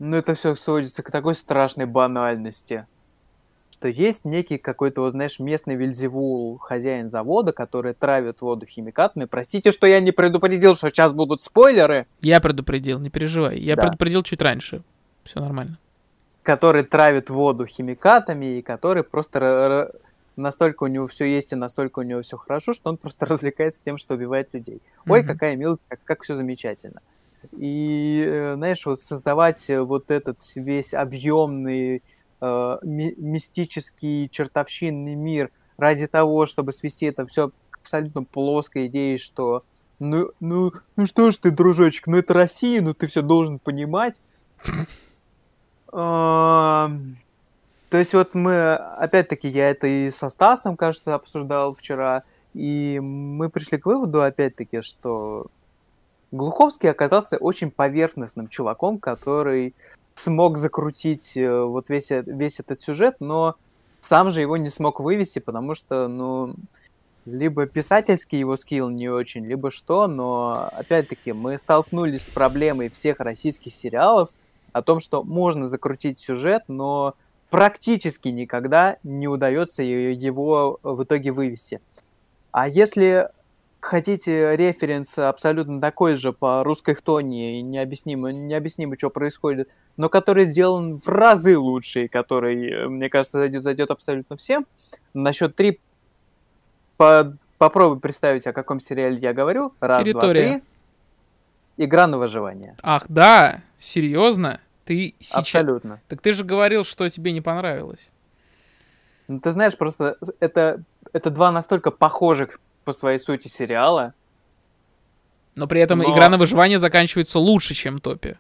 [SPEAKER 2] Но это все сводится к такой страшной банальности что есть некий какой-то, вот, знаешь, местный Вильзевул, хозяин завода, который травит воду химикатами. Простите, что я не предупредил, что сейчас будут спойлеры.
[SPEAKER 1] Я предупредил, не переживай. Я
[SPEAKER 2] Да.
[SPEAKER 1] предупредил чуть раньше. Все нормально.
[SPEAKER 2] Который травит воду химикатами и который просто настолько у него все есть и настолько у него все хорошо, что он просто развлекается тем, что убивает людей. Ой,
[SPEAKER 1] Мгм.
[SPEAKER 2] какая милость, как, как все замечательно. И, э, знаешь, вот создавать э, вот этот весь объемный э, ми- мистический чертовщинный мир ради того, чтобы свести это все к абсолютно плоской идее, что ну, ну, ну что ж ты, дружочек, ну это Россия, ну ты все должен понимать. То есть вот мы, опять-таки, я это и со Стасом, кажется, обсуждал вчера, и мы пришли к выводу, опять-таки, что Глуховский оказался очень поверхностным чуваком, который смог закрутить э, вот весь, весь этот сюжет, но сам же его не смог вывести, потому что, ну, либо писательский его скилл не очень, либо что, но, опять-таки, мы столкнулись с проблемой всех российских сериалов о том, что можно закрутить сюжет, но практически никогда не удается его в итоге вывести. А если хотите референс абсолютно такой же по русской хтоне, и необъяснимо, необъяснимо, что происходит, но который сделан в разы лучше, и который, э, мне кажется, зайдет, зайдет абсолютно всем, на счет три по- попробуй представить, о каком сериале я говорю. Раз,
[SPEAKER 1] Территория.
[SPEAKER 2] два, три. Игра на выживание.
[SPEAKER 1] Ах, да? Серьезно? Ты сейчас...
[SPEAKER 2] Абсолютно.
[SPEAKER 1] Так ты же говорил, что тебе не понравилось.
[SPEAKER 2] Ну, ты знаешь, просто это, это два настолько похожих по своей сути сериала.
[SPEAKER 1] Но при этом
[SPEAKER 2] Но-
[SPEAKER 1] игра на выживание заканчивается лучше, чем топи.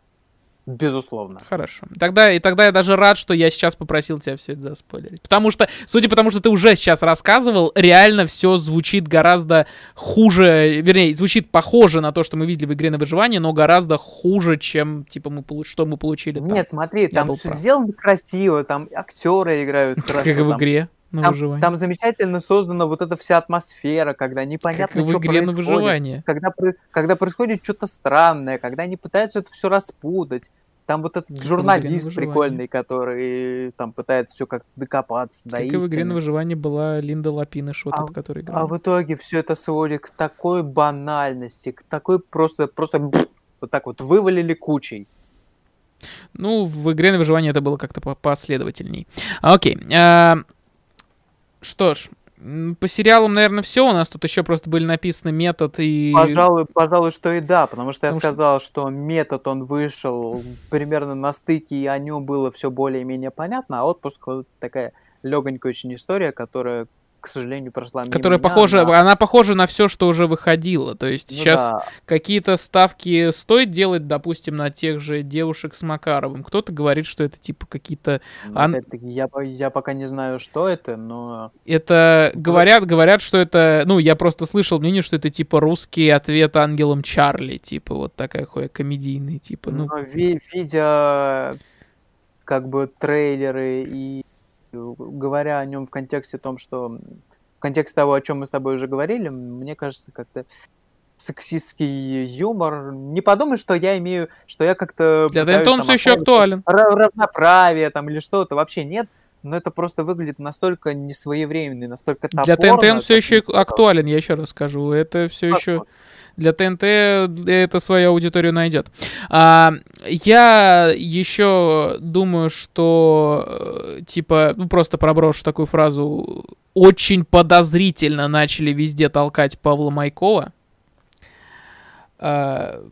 [SPEAKER 2] Безусловно.
[SPEAKER 1] Хорошо. Тогда, и тогда я даже рад, что я сейчас попросил тебя все это заспойлерить. Потому что, судя по тому, что ты уже сейчас рассказывал, реально все звучит гораздо хуже, вернее, звучит похоже на то, что мы видели в игре на выживание, но гораздо хуже, чем, типа, мы, что мы получили там.
[SPEAKER 2] Нет, смотри, там
[SPEAKER 1] был
[SPEAKER 2] все
[SPEAKER 1] прав.
[SPEAKER 2] сделано красиво, там актеры играют
[SPEAKER 1] как
[SPEAKER 2] хорошо.
[SPEAKER 1] и в
[SPEAKER 2] там-
[SPEAKER 1] игре на
[SPEAKER 2] там,
[SPEAKER 1] выживание.
[SPEAKER 2] там замечательно создана вот эта вся атмосфера, когда
[SPEAKER 1] как
[SPEAKER 2] непонятно,
[SPEAKER 1] в
[SPEAKER 2] что
[SPEAKER 1] игре на
[SPEAKER 2] происходит.
[SPEAKER 1] выживание.
[SPEAKER 2] Когда, когда происходит что-то странное, когда они пытаются это все распутать. Там вот этот
[SPEAKER 1] в игре на
[SPEAKER 2] журналист прикольный, который там пытается все как-то докопаться до
[SPEAKER 1] Как и в игре на выживание была Линда Лапиныш, вот
[SPEAKER 2] А-
[SPEAKER 1] эта, которая
[SPEAKER 2] А в итоге все это сводит к такой банальности, к такой просто, просто вот так вот вывалили кучей.
[SPEAKER 1] Ну, в игре на выживание это было как-то по- последовательней. А, Окей. а, Что ж, по сериалам, наверное, все. У нас тут еще просто были написаны метод и...
[SPEAKER 2] Пожалуй, пожалуй, что и да, потому что я
[SPEAKER 1] Потому что-
[SPEAKER 2] сказал, что метод он вышел примерно на стыке, и о нем было все более-менее понятно, а отпуск вот такая легонькая очень история, которая, к сожалению, прошла мимо
[SPEAKER 1] Которая
[SPEAKER 2] меня
[SPEAKER 1] похожа,
[SPEAKER 2] на-
[SPEAKER 1] она похожа на все, что уже выходило. То есть
[SPEAKER 2] Ну
[SPEAKER 1] сейчас
[SPEAKER 2] да,
[SPEAKER 1] какие-то ставки стоит делать, допустим, на тех же девушек с Макаровым. Кто-то говорит, что это типа какие-то...
[SPEAKER 2] но
[SPEAKER 1] ан-
[SPEAKER 2] я, я пока не знаю, что это, но...
[SPEAKER 1] Это говорят, говорят, что это... Ну, я просто слышал мнение, что это типа русский ответ ангелам Чарли. Типа вот такая хуя комедийный. Типа, ну,
[SPEAKER 2] но ви- видя как бы трейлеры и говоря о нем в контексте том, что в контексте того, о чем мы с тобой уже говорили, мне кажется, как-то сексистский юмор. Не подумай, что я имею, что я как-то
[SPEAKER 1] для
[SPEAKER 2] там
[SPEAKER 1] все еще актуален.
[SPEAKER 2] ра- равноправие там или что-то вообще нет. Но это просто выглядит настолько несвоевременно, настолько
[SPEAKER 1] Для
[SPEAKER 2] топорно.
[SPEAKER 1] ТНТ он все еще актуален, я еще раз скажу. Это все еще для ТНТ это свою аудиторию найдет. А, я еще думаю, что э, типа, ну просто проброшу такую фразу, очень подозрительно начали везде толкать Павла Майкова. А,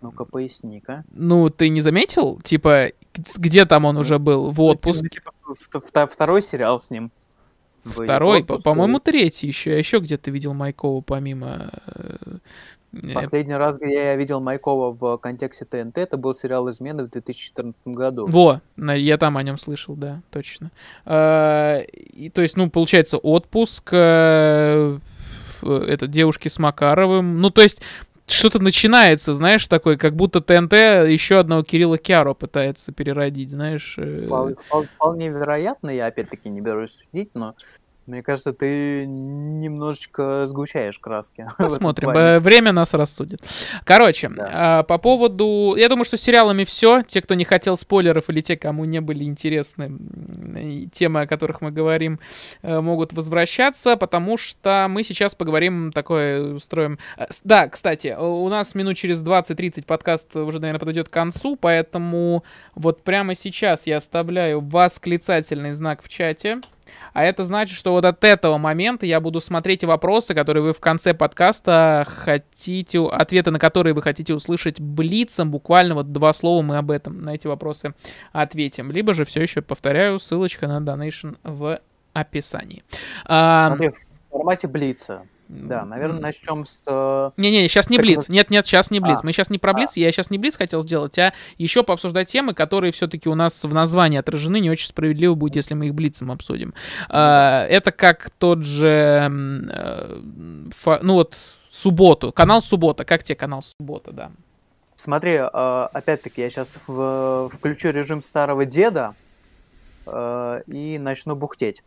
[SPEAKER 2] Ну-ка, поясни-ка.
[SPEAKER 1] Ну, ты не заметил? Типа, где там он уже был? В?
[SPEAKER 2] Ну, типа, второй сериал с ним.
[SPEAKER 1] Второй, по-моему, третий еще. Я еще где-то видел Майкова помимо... Э,
[SPEAKER 2] Последний раз, где я видел Майкова в контексте ТНТ, это был сериал «Измены» в 2014 году.
[SPEAKER 1] Во, я там о нем слышал, да, точно. А, и, то есть, ну, получается, отпуск, э, это девушки с Макаровым. Ну, то есть, что-то начинается, знаешь, такой, как будто ТНТ еще одного Кирилла Киаро пытается переродить, знаешь. Э.
[SPEAKER 2] Вполне вероятно, я опять-таки не берусь судить, но мне кажется, ты немножечко сгущаешь краски.
[SPEAKER 1] Посмотрим. Время нас рассудит. Короче, да. а, по поводу... Я думаю, что с сериалами все. Те, кто не хотел спойлеров, или те, кому не были интересны темы, о которых мы говорим, э, могут возвращаться, потому что мы сейчас поговорим, такое устроим... Э, да, кстати, у нас минут через 20-30 подкаст уже, наверное, подойдет к концу, поэтому вот прямо сейчас я оставляю восклицательный знак в чате. А это значит, что вот от этого момента я буду смотреть вопросы, которые вы в конце подкаста хотите, ответы на которые вы хотите услышать блицем, буквально вот два слова мы об этом, на эти вопросы ответим. Либо же все еще, повторяю, ссылочка на Donation в описании.
[SPEAKER 2] А, в формате блица. Да, наверное, начнем с... Э,
[SPEAKER 1] Не-не, сейчас не Блиц. Нет-нет, сейчас не Блиц. А. Мы сейчас не про Блиц, а. я сейчас не Блиц хотел сделать, а еще пообсуждать темы, которые все-таки у нас в названии отражены. Не очень справедливо будет, если мы их Блицем обсудим. А, это как тот же... Э, ну вот, субботу. Канал Суббота. Как тебе канал Суббота, да?
[SPEAKER 2] Смотри, э, опять-таки, я сейчас включу режим старого деда и начну бухтеть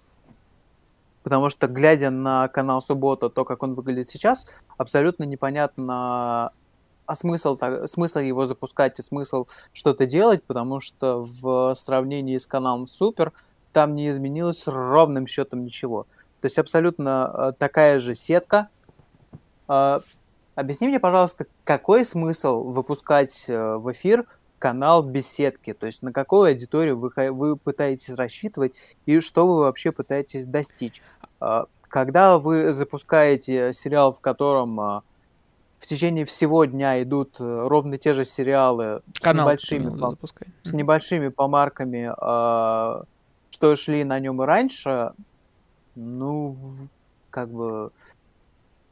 [SPEAKER 2] потому что, глядя на канал Суббота, то, как он выглядит сейчас, абсолютно непонятно, а смысл, смысл его запускать и смысл что-то делать, потому что в сравнении с каналом Супер там не изменилось ровным счетом ничего. То есть абсолютно э, такая же сетка. Э, объясни мне, пожалуйста, какой смысл выпускать э, в эфир канал без сетки, то есть на какую аудиторию вы, вы пытаетесь рассчитывать и что вы вообще пытаетесь достичь. А, когда вы запускаете сериал, в котором а, в течение всего дня идут э, ровно те же сериалы Канал, с небольшими, по, с небольшими помарками, а, что шли на нем и раньше, ну, как бы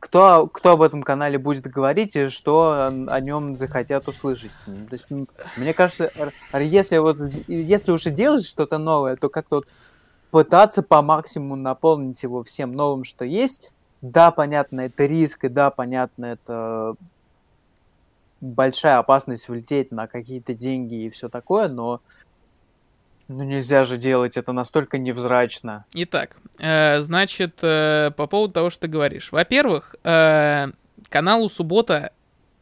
[SPEAKER 2] кто, кто об этом канале будет говорить и что о нем захотят услышать. То есть, мне кажется, если вот если уже делать что-то новое, то как-то вот пытаться по максимуму наполнить его всем новым, что есть. Да, понятно, это риск, и да, понятно, это большая опасность влететь на какие-то деньги и все такое, но ну нельзя же делать это настолько невзрачно.
[SPEAKER 1] Итак, э, значит, э, по поводу того, что ты говоришь. Во-первых, э, каналу Суббота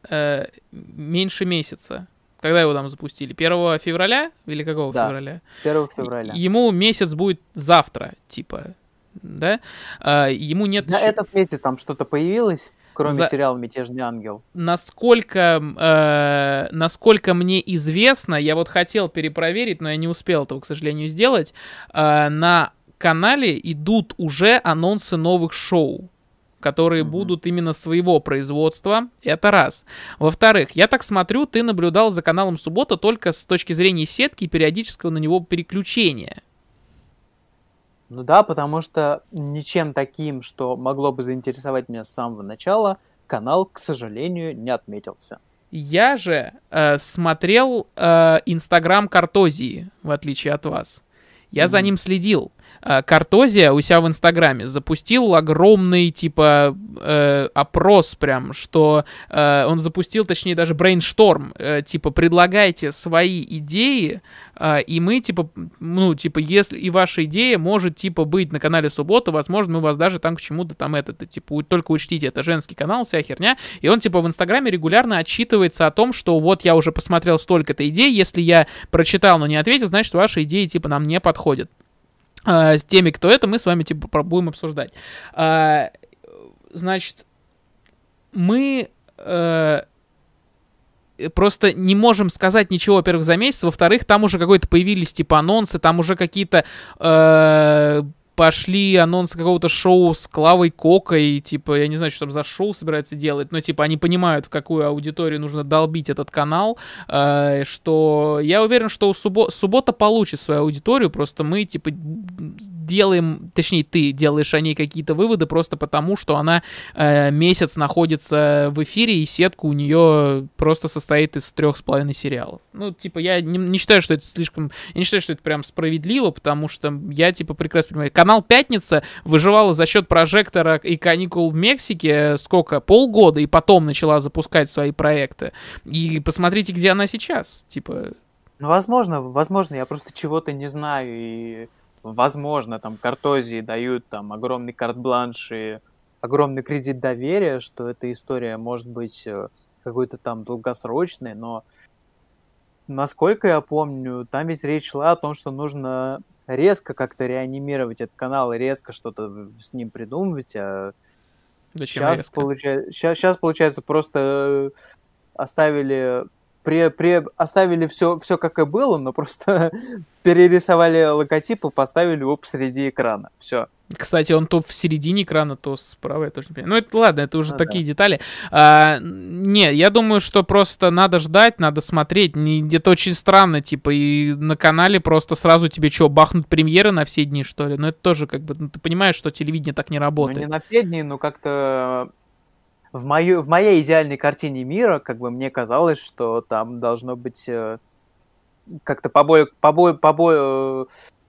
[SPEAKER 1] э, меньше месяца. Когда его там запустили? 1 февраля или какого да, февраля?
[SPEAKER 2] 1 февраля.
[SPEAKER 1] Ему месяц будет завтра, типа, да? Э, ему нет...
[SPEAKER 2] На этот месяц там что-то появилось? Кроме за... сериала «Мятежный ангел».
[SPEAKER 1] Насколько, э, насколько мне известно, я вот хотел перепроверить, но я не успел этого, к сожалению, сделать, э, на канале идут уже анонсы новых шоу которые mm-hmm. будут именно своего производства. Это раз. Во-вторых, я так смотрю, ты наблюдал за каналом Суббота только с точки зрения сетки и периодического на него переключения.
[SPEAKER 2] Ну да, потому что ничем таким, что могло бы заинтересовать меня с самого начала, канал, к сожалению, не отметился.
[SPEAKER 1] Я же э, смотрел э, Инстаграм Картозии, в отличие от вас. Я mm-hmm. за ним следил. Э, Картозия у себя в Инстаграме запустил огромный, типа, э, опрос прям, что э, он запустил, точнее, даже брейншторм, э, типа, предлагайте свои идеи, э, и мы, типа, ну, типа, если и ваша идея может, типа, быть на канале Суббота, возможно, мы вас даже там к чему-то там это, типа, только учтите, это женский канал, вся херня, и он, типа, в Инстаграме регулярно отчитывается о том, что вот я уже посмотрел столько-то идей, если я прочитал, но не ответил, значит, ваши идеи, типа, нам не подходят. А, с теми, кто это, мы с вами типа будем обсуждать. А, значит, мы э, просто не можем сказать ничего, во-первых, за месяц, во-вторых, там уже какой-то появились типа анонсы, там уже какие-то э, пошли анонсы какого-то шоу с Клавой Кокой, типа, я не знаю, что там за шоу собираются делать, но, типа, они понимают, в какую аудиторию нужно долбить этот канал, э, что я уверен, что у суббо- суббота получит свою аудиторию, просто мы, типа, делаем, точнее, ты делаешь о ней какие-то выводы просто потому, что она э, месяц находится в эфире, и сетка у нее просто состоит из трех с половиной сериалов. Ну, типа, я не, не считаю, что это слишком... Я не считаю, что это прям справедливо, потому что я, типа, прекрасно понимаю. Канал «Пятница» выживала за счет прожектора и каникул в Мексике сколько? Полгода, и потом начала запускать свои проекты. И посмотрите, где она сейчас. Типа...
[SPEAKER 2] Ну, возможно, возможно, я просто чего-то не знаю, и возможно, там, Картозии дают там огромный карт-бланш и огромный кредит доверия, что эта история может быть э, какой-то там долгосрочной, но насколько я помню, там ведь речь шла о том, что нужно резко как-то реанимировать этот канал и резко что-то с ним придумывать, а
[SPEAKER 1] Зачем
[SPEAKER 2] сейчас, получается, сейчас, сейчас, получается, просто оставили при, при, оставили все, все как и было, но просто перерисовали логотип и поставили его посреди экрана. Все.
[SPEAKER 1] Кстати, он то в середине экрана, то справа, я тоже не понимаю. Ну, это ладно, это уже
[SPEAKER 2] Ну
[SPEAKER 1] такие детали. А, не, я думаю, что просто надо ждать, надо смотреть. Не, это очень странно, типа, и на канале просто сразу тебе что, бахнут премьеры на все дни, что ли? Ну, это тоже как бы, ну, ты понимаешь, что телевидение так не
[SPEAKER 2] Ну,
[SPEAKER 1] работает.
[SPEAKER 2] не на все дни, но как-то в, мою, в моей идеальной картине мира, как бы мне казалось, что там должно быть э, как-то поболь, поболь, поболь, э,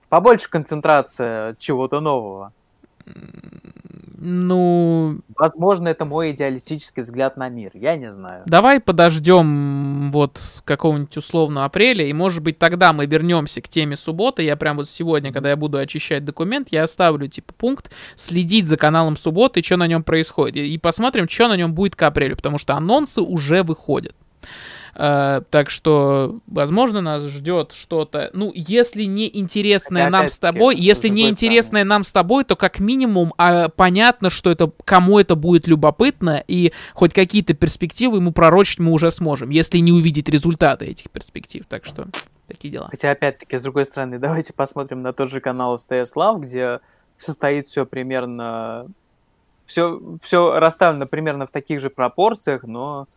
[SPEAKER 2] побольше концентрация чего-то нового.
[SPEAKER 1] Ну,
[SPEAKER 2] Возможно, это мой идеалистический взгляд на мир. Я не знаю.
[SPEAKER 1] Давай подождем вот какого-нибудь условно апреля, и может быть тогда мы вернемся к теме субботы. Я прям вот сегодня, когда я буду очищать документ, я оставлю типа пункт следить за каналом субботы, что на нем происходит, и посмотрим, что на нем будет к апрелю, потому что анонсы уже выходят. Э, так что, возможно, нас ждет что-то. Ну, если не интересное нам с тобой, если не интересное нам с тобой, то как минимум а, понятно, что это кому это будет любопытно, и хоть какие-то перспективы ему пророчить мы уже сможем, если не увидеть результаты этих перспектив. Так что такие дела.
[SPEAKER 2] Хотя, опять-таки, с другой стороны, давайте посмотрим на тот же канал СТС Лав, где состоит все примерно... Все, все расставлено примерно в таких же пропорциях, но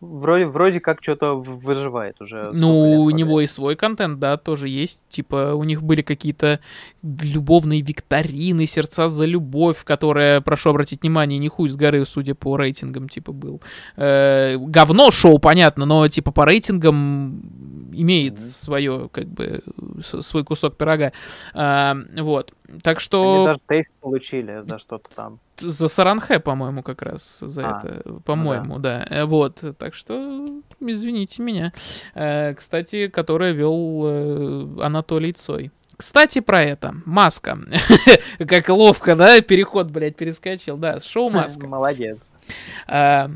[SPEAKER 2] вроде, вроде как что-то выживает уже.
[SPEAKER 1] Ну,
[SPEAKER 2] лет
[SPEAKER 1] у
[SPEAKER 2] подряд.
[SPEAKER 1] него и свой контент, да, тоже есть. Типа, у них были какие-то любовные викторины, сердца за любовь, которая, прошу обратить внимание, не хуй с горы, судя по рейтингам, типа, был. Э, говно шоу, понятно, но, типа, по рейтингам имеет свое, как бы, свой кусок пирога. А, вот. Так
[SPEAKER 2] Они
[SPEAKER 1] что
[SPEAKER 2] даже тейф получили за что-то там.
[SPEAKER 1] за Саранхэ, по-моему, как раз за
[SPEAKER 2] А,
[SPEAKER 1] это, по-моему, да. Э, Вот, так что извините меня. Э, Кстати, которая вел э, Анатолий Цой. Кстати, про это. Маска. Как ловко, да, переход, блядь, перескочил. Да, шоу Маска.
[SPEAKER 2] Молодец.
[SPEAKER 1] А,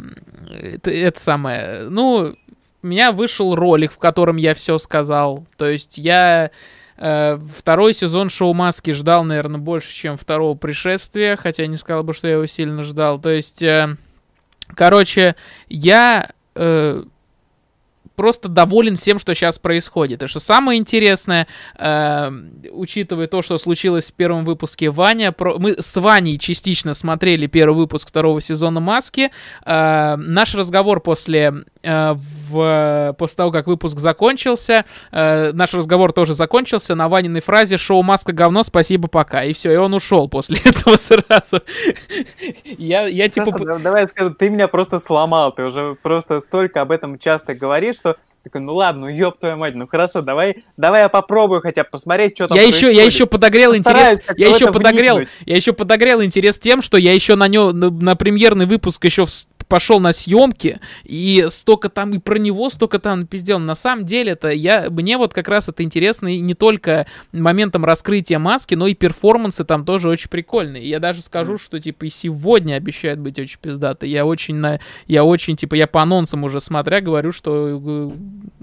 [SPEAKER 1] это, это самое. Ну, у меня вышел ролик, в котором я все сказал. То есть я второй сезон шоу Маски ждал, наверное, больше, чем второго пришествия, хотя не сказал бы, что я его сильно ждал. То есть, э, короче, я э, просто доволен всем, что сейчас происходит. И что самое интересное, э, учитывая то, что случилось в первом выпуске Ваня, про... мы с Ваней частично смотрели первый выпуск второго сезона Маски. Э, наш разговор после, э, в... после того, как выпуск закончился, э, наш разговор тоже закончился на Ваниной фразе «Шоу Маска говно, спасибо, пока». И все, и он ушел после этого сразу. Я, я типа...
[SPEAKER 2] Давай я скажу, ты меня просто сломал, ты уже просто столько об этом часто говоришь, что такой, ну ладно, ну ёб твою мать, ну хорошо, давай, давай я попробую хотя бы посмотреть, что там
[SPEAKER 1] Я еще, я еще подогрел интерес. Я
[SPEAKER 2] в
[SPEAKER 1] еще подогрел,
[SPEAKER 2] вникнуть.
[SPEAKER 1] я еще подогрел интерес тем, что я еще на нем на, на премьерный выпуск еще вс- пошел на съемки и столько там и про него столько там пиздел. На самом деле это я мне вот как раз это интересно и не только моментом раскрытия маски, но и перформансы там тоже очень прикольные. Я даже скажу, что типа и сегодня обещает быть очень пиздато. Я очень на я очень типа я по анонсам уже смотря говорю, что э,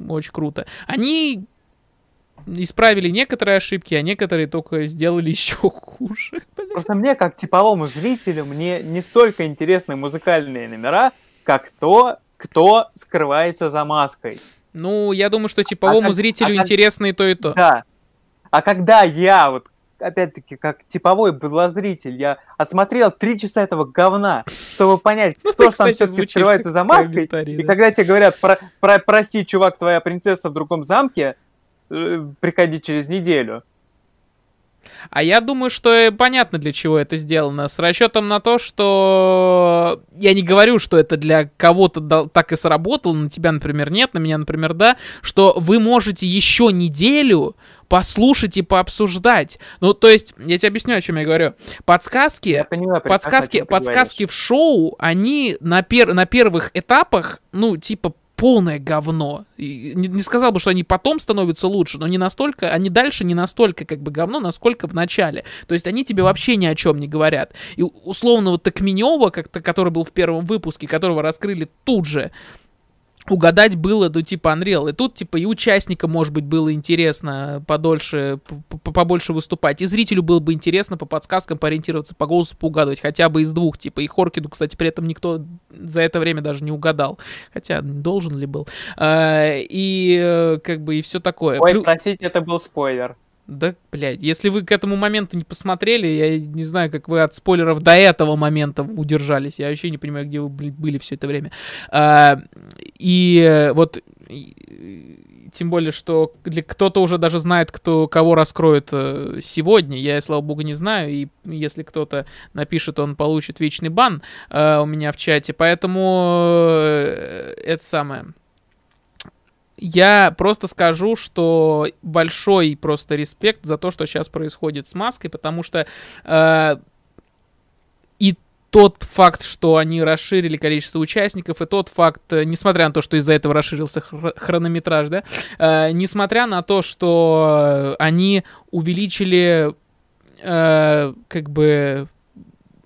[SPEAKER 1] очень круто. Они исправили некоторые ошибки, а некоторые только сделали еще хуже.
[SPEAKER 2] Просто мне, как типовому зрителю, мне не столько интересны музыкальные номера, как то, кто скрывается за маской.
[SPEAKER 1] Ну, я думаю, что типовому
[SPEAKER 2] как-
[SPEAKER 1] зрителю
[SPEAKER 2] а как-
[SPEAKER 1] интересно и то, и то.
[SPEAKER 2] Да. А когда я вот опять-таки, как типовой быдлозритель, я осмотрел три часа этого говна, чтобы понять, ну, кто же там все-таки скрывается за маской. И когда тебе говорят, про, про, прости, чувак, твоя принцесса в другом замке, приходи через неделю.
[SPEAKER 1] А я думаю, что понятно, для чего это сделано. С расчетом на то, что я не говорю, что это для кого-то так и сработало, на тебя, например, нет, на меня, например, да, что вы можете еще неделю послушать и пообсуждать. Ну, то есть, я тебе объясню, о чем я говорю. Подсказки, я понимаю, подсказки, подсказки в шоу, они на, пер на первых этапах, ну, типа, полное говно. И не, не сказал бы, что они потом становятся лучше, но не настолько, они дальше не настолько как бы говно, насколько в начале. То есть они тебе вообще ни о чем не говорят. И условно вот Токменева, как который был в первом выпуске, которого раскрыли тут же, угадать было, ну, типа, Unreal. И тут, типа, и участникам, может быть, было интересно подольше, побольше выступать. И зрителю было бы интересно по подсказкам поориентироваться, по голосу поугадывать, хотя бы из двух, типа. И Хоркину, кстати, при этом никто за это время даже не угадал. Хотя, должен ли был. А, и, э, как бы, и все такое.
[SPEAKER 2] Ой, простите, это был спойлер.
[SPEAKER 1] Да, блядь, если вы к этому моменту не посмотрели, я не знаю, как вы от спойлеров до этого момента удержались. Я вообще не понимаю, где вы были все это время. А, и вот тем более, что кто-то уже даже знает, кто кого раскроет э, сегодня. Я, слава богу, не знаю. И если кто-то напишет, он получит вечный бан э, у меня в чате. Поэтому э, это самое. Я просто скажу, что большой просто респект за то, что сейчас происходит с маской, потому что э, и тот факт, что они расширили количество участников, и тот факт, э, несмотря на то, что из-за этого расширился хронометраж, да, э, несмотря на то, что они увеличили э, как бы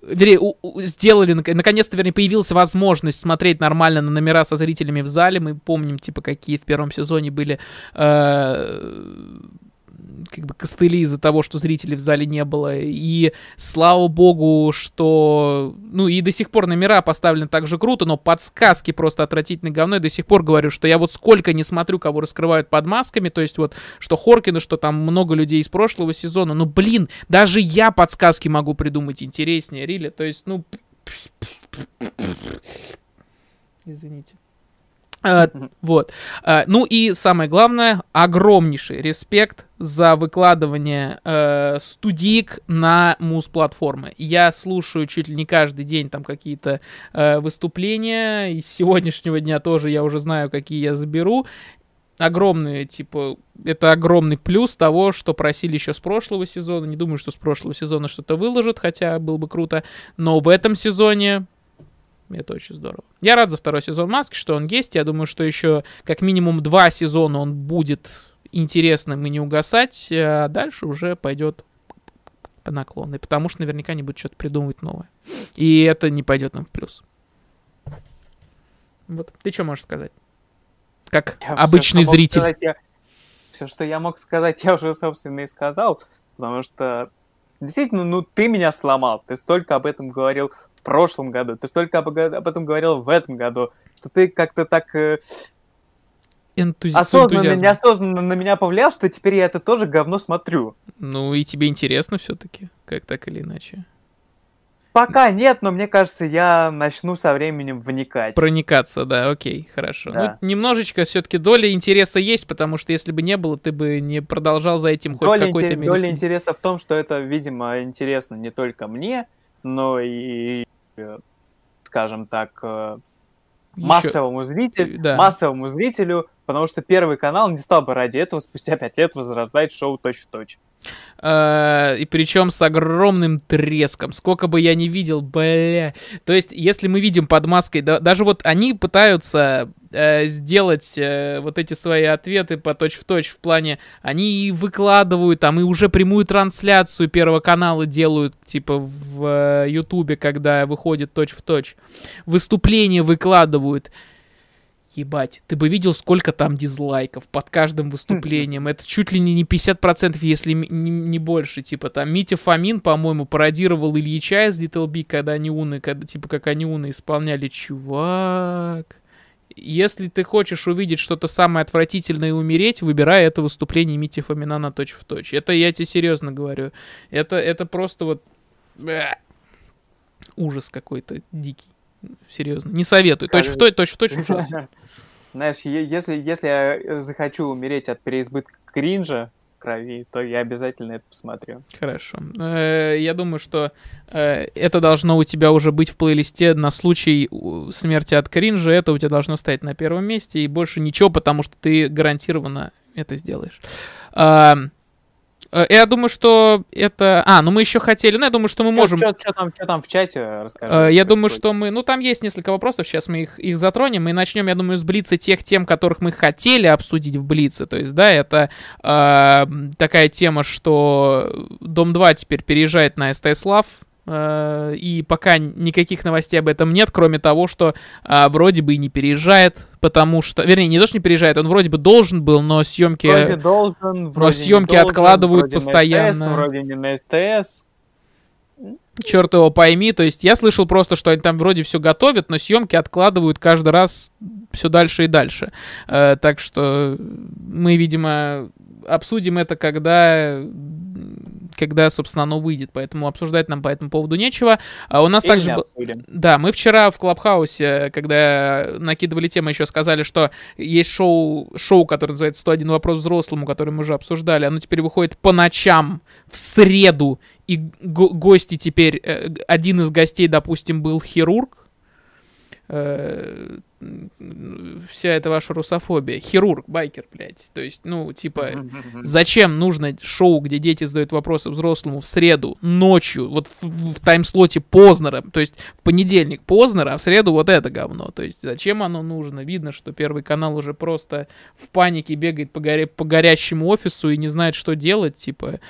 [SPEAKER 1] вернее, у, у, сделали, наконец-то, вернее, появилась возможность смотреть нормально на номера со зрителями в зале. Мы помним, типа, какие в первом сезоне были э, как бы костыли из-за того, что зрителей в зале не было. И слава богу, что... Ну, и до сих пор номера поставлены так же круто, но подсказки просто отвратительно говно. Я до сих пор говорю, что я вот сколько не смотрю, кого раскрывают под масками, то есть вот, что Хоркина, что там много людей из прошлого сезона. Ну, блин, даже я подсказки могу придумать интереснее, Рили. То есть, ну... Извините. Uh, вот. Uh, ну и самое главное, огромнейший респект за выкладывание uh, студик на муз-платформы. Я слушаю чуть ли не каждый день там какие-то uh, выступления. И с сегодняшнего дня тоже я уже знаю, какие я заберу. Огромный, типа, это огромный плюс того, что просили еще с прошлого сезона. Не думаю, что с прошлого сезона что-то выложат, хотя было бы круто. Но в этом сезоне это очень здорово. Я рад за второй сезон Маски, что он есть. Я думаю, что еще как минимум два сезона он будет интересным и не угасать. А дальше уже пойдет по наклонной. Потому что наверняка не будет что-то придумывать новое. И это не пойдет нам в плюс. Вот. Ты что можешь сказать? Как я обычный все, зритель.
[SPEAKER 2] Сказать, я... Все, что я мог сказать, я уже, собственно, и сказал. Потому что действительно, ну, ты меня сломал. Ты столько об этом говорил в прошлом году, ты столько об, об этом говорил в этом году, что ты как-то так э, Энтузи... осознанно, неосознанно на меня повлиял, что теперь я это тоже говно смотрю.
[SPEAKER 1] Ну и тебе интересно все-таки, как так или иначе.
[SPEAKER 2] Пока нет, но мне кажется, я начну со временем вникать.
[SPEAKER 1] Проникаться, да, окей, хорошо. Да. Ну, немножечко все-таки доля интереса есть, потому что если бы не было, ты бы не продолжал за этим хоть доля какой-то
[SPEAKER 2] мере. Доля интереса в том, что это, видимо, интересно не только мне, но и скажем так, э, Еще... массовому зрителю, да. массовому зрителю, потому что Первый канал не стал бы ради этого спустя пять лет возрождать шоу точь-в-точь.
[SPEAKER 1] Uh, и причем с огромным треском. Сколько бы я не видел, бля. То есть, если мы видим под маской, да, даже вот они пытаются э, сделать э, вот эти свои ответы по точь-в-точь в плане, они и выкладывают там, и уже прямую трансляцию Первого канала делают, типа в э, Ютубе, когда выходит точь-в-точь. Выступления выкладывают. Ебать, ты бы видел, сколько там дизлайков под каждым выступлением. Это чуть ли не 50%, если не, не больше. Типа там Митя Фомин, по-моему, пародировал Ильича из Little Big, когда они уны, когда, типа как они уны исполняли. Чувак, Если ты хочешь увидеть что-то самое отвратительное и умереть, выбирай это выступление Мити Фомина точь в точь. Это я тебе серьезно говорю. Это, это просто вот... Ужас какой-то дикий. Серьезно. Не советую. Точь в точь, точь в точь ужасно.
[SPEAKER 2] Знаешь, если, если я э, захочу умереть от переизбытка кринжа, крови, то я обязательно это посмотрю.
[SPEAKER 1] Хорошо. Э, я думаю, что э, это должно у тебя уже быть в плейлисте на случай смерти от кринжа. Это у тебя должно стоять на первом месте. И больше ничего, потому что ты гарантированно это сделаешь. Э, я думаю, что это... А, ну мы еще хотели... Ну, я думаю, что мы
[SPEAKER 2] чё,
[SPEAKER 1] можем...
[SPEAKER 2] Что там, там в чате
[SPEAKER 1] расскажи? Э, я думаю, что мы... Ну, там есть несколько вопросов, сейчас мы их, их затронем. И начнем, я думаю, с Блица тех тем, которых мы хотели обсудить в Блице. То есть, да, это э, такая тема, что Дом 2 теперь переезжает на СТС Лав. Э, и пока никаких новостей об этом нет, кроме того, что а, вроде бы и не переезжает, потому что, вернее, не то, что не переезжает, он вроде бы должен был, но съемки,
[SPEAKER 2] вроде должен, вроде
[SPEAKER 1] но съемки
[SPEAKER 2] должен,
[SPEAKER 1] откладывают
[SPEAKER 2] вроде
[SPEAKER 1] постоянно.
[SPEAKER 2] На СТС, вроде не на СТС.
[SPEAKER 1] Черт его пойми, то есть я слышал просто, что они там вроде все готовят, но съемки откладывают каждый раз все дальше и дальше. Э, так что мы, видимо, обсудим это, когда когда, собственно, оно выйдет, поэтому обсуждать нам по этому поводу нечего. А у нас Или также... Да, мы вчера в Клабхаусе, когда накидывали тему, еще сказали, что есть шоу, шоу, которое называется «101 вопрос взрослому», которое мы уже обсуждали, оно теперь выходит по ночам в среду, и гости теперь... Э, один из гостей, допустим, был хирург, э, вся эта ваша русофобия. Хирург, байкер, блядь. То есть, ну, типа, зачем нужно шоу, где дети задают вопросы взрослому в среду, ночью, вот в, в таймслоте Познера, то есть в понедельник Познера, а в среду вот это говно. То есть, зачем оно нужно? Видно, что Первый канал уже просто в панике бегает по, горе, по горящему офису и не знает, что делать, типа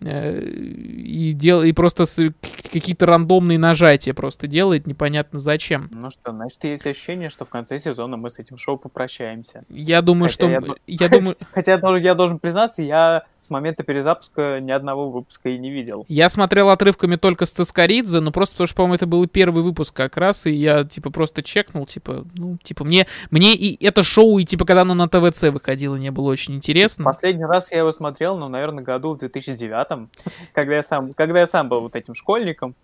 [SPEAKER 1] и, дел... и просто с... какие-то рандомные нажатия просто делает, непонятно зачем.
[SPEAKER 2] Ну что, значит, есть ощущение, что в конце сезона мы с этим шоу попрощаемся.
[SPEAKER 1] Я думаю, хотя что... Я,
[SPEAKER 2] я хотя, думаю... хотя я должен, я должен признаться, я с момента перезапуска ни одного выпуска и не видел.
[SPEAKER 1] Я смотрел отрывками только с Цискоридзе, но просто потому что, по-моему, это был первый выпуск как раз, и я, типа, просто чекнул, типа, ну, типа, мне, мне и это шоу, и, типа, когда оно на ТВЦ выходило, не было очень интересно.
[SPEAKER 2] Последний раз я его смотрел, ну, наверное, году в 2009 когда я сам, когда я сам был вот этим школьником.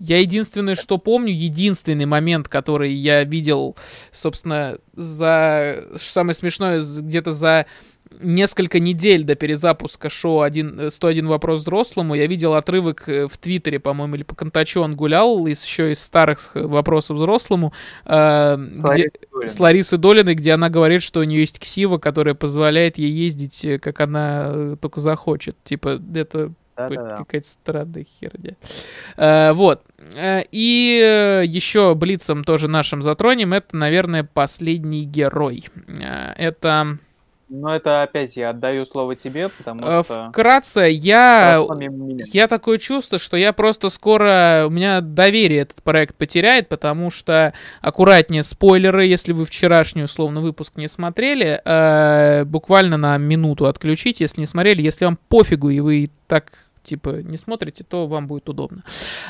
[SPEAKER 1] Я единственное, что помню, единственный момент, который я видел, собственно, за... Самое смешное, где-то за несколько недель до перезапуска шоу 1, 101 вопрос взрослому я видел отрывок э, в Твиттере, по-моему, или по Контачу он гулял, из, еще из старых вопросов взрослому, э, где, с Ларисой Долиной, где она говорит, что у нее есть ксива, которая позволяет ей ездить, э, как она э, только захочет. Типа, это да, да, какая-то странная херня. А, вот. И еще Блицем тоже нашим затронем. Это, наверное, последний герой. Это
[SPEAKER 2] но это опять я отдаю слово тебе, потому э, что...
[SPEAKER 1] Вкратце, я... Я такое чувство, что я просто скоро... У меня доверие этот проект потеряет, потому что... Аккуратнее, спойлеры, если вы вчерашний, условно, выпуск не смотрели, э, буквально на минуту отключите, если не смотрели. Если вам пофигу, и вы так типа не смотрите, то вам будет удобно.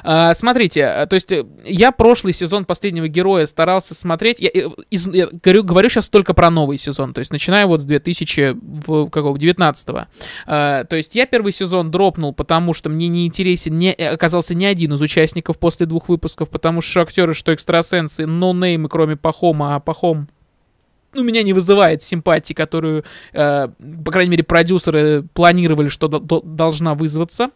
[SPEAKER 1] А, смотрите, э, то есть э, я прошлый сезон последнего героя старался смотреть. Я, э, из, я говорю, говорю сейчас только про новый сезон, то есть начиная вот с 2019 -го. А, то есть я первый сезон дропнул, потому что мне не интересен, не оказался ни один из участников после двух выпусков, потому что актеры, что экстрасенсы, нонеймы, кроме Пахома, а Пахом у меня не вызывает симпатии, которую, э, по крайней мере, продюсеры планировали, что до- должна вызваться.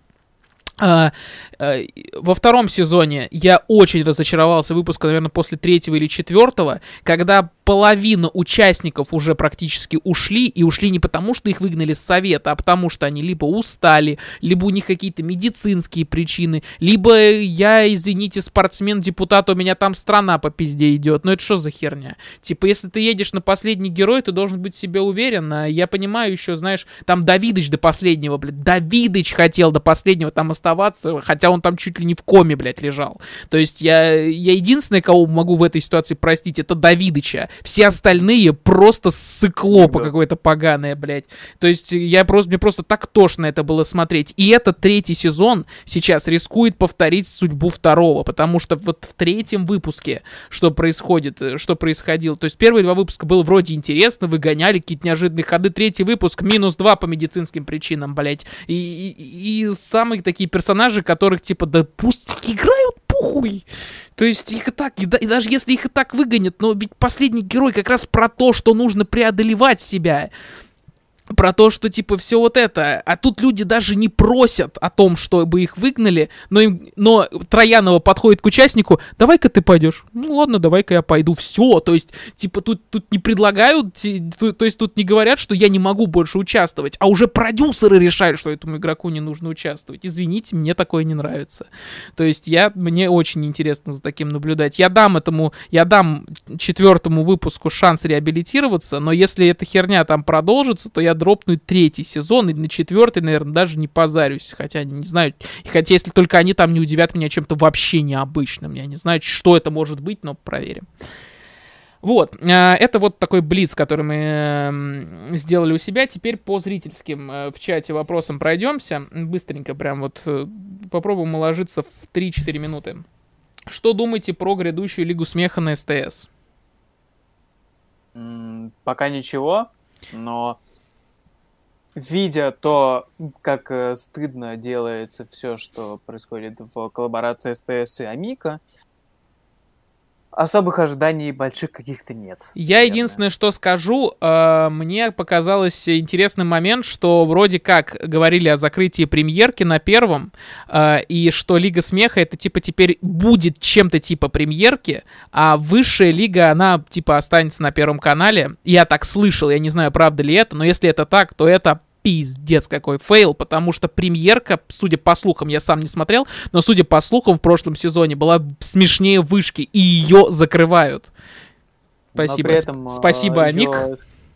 [SPEAKER 1] А, а, во втором сезоне я очень разочаровался выпуска, наверное, после третьего или четвертого, когда половина участников уже практически ушли, и ушли не потому, что их выгнали с совета, а потому что они либо устали, либо у них какие-то медицинские причины, либо я, извините, спортсмен-депутат, у меня там страна по пизде идет. Ну это что за херня? Типа, если ты едешь на последний герой, ты должен быть в себе уверен. А я понимаю еще, знаешь, там Давидыч до последнего, блядь, Давидыч хотел до последнего там оставаться, хотя он там чуть ли не в коме, блядь, лежал. То есть я, я единственный, кого могу в этой ситуации простить, это Давидыча. Все остальные просто сыкло по
[SPEAKER 2] Да.
[SPEAKER 1] какое-то поганое, блядь. То есть я просто, мне просто так тошно это было смотреть. И этот третий сезон сейчас рискует повторить судьбу второго, потому что вот в третьем выпуске что происходит, э, что происходило. То есть первые два выпуска было вроде интересно, выгоняли какие-то неожиданные ходы. Третий выпуск минус два по медицинским причинам, блядь. И, и, и самые такие персонажи, которых типа, да пусть играют, похуй. То есть их и так, и, да- и даже если их и так выгонят, но ведь последний герой как раз про то, что нужно преодолевать себя. Про то, что типа все вот это. А тут люди даже не просят о том, чтобы их выгнали, но, им, но Троянова подходит к участнику, давай-ка ты пойдешь. Ну ладно, давай-ка я пойду. Все. То есть, типа, тут, тут не предлагают, ту- то есть тут не говорят, что я не могу больше участвовать, а уже продюсеры решают, что этому игроку не нужно участвовать. Извините, мне такое не нравится. То есть я, мне очень интересно за таким наблюдать. Я дам этому, я дам четвертому выпуску шанс реабилитироваться, но если эта херня там продолжится, то я дропну и третий сезон, и на четвертый, наверное, даже не позарюсь. Хотя, не знаю, хотя если только они там не удивят меня чем-то вообще необычным. Я не знаю, что это может быть, но проверим. Вот, э, это вот такой блиц, который мы сделали у себя. Теперь по зрительским э, в чате вопросам пройдемся. Быстренько прям вот э, попробуем уложиться в 3-4 минуты. Что думаете про грядущую Лигу Смеха на СТС?
[SPEAKER 2] Пока ничего, но видя то, как э, стыдно делается все, что происходит в коллаборации СТС и Амика, особых ожиданий больших каких-то нет.
[SPEAKER 1] Я
[SPEAKER 2] наверное.
[SPEAKER 1] единственное, что скажу, э, мне показалось интересный момент, что вроде как говорили о закрытии премьерки на первом, э, и что Лига Смеха это типа теперь будет чем-то типа премьерки, а высшая лига, она типа останется на первом канале. Я так слышал, я не знаю, правда ли это, но если это так, то это пиздец какой фейл, потому что премьерка, судя по слухам, я сам не смотрел, но судя по слухам, в прошлом сезоне была смешнее вышки, и ее закрывают.
[SPEAKER 2] Но
[SPEAKER 1] Спасибо.
[SPEAKER 2] при этом,
[SPEAKER 1] Спасибо,
[SPEAKER 2] э,
[SPEAKER 1] Амик.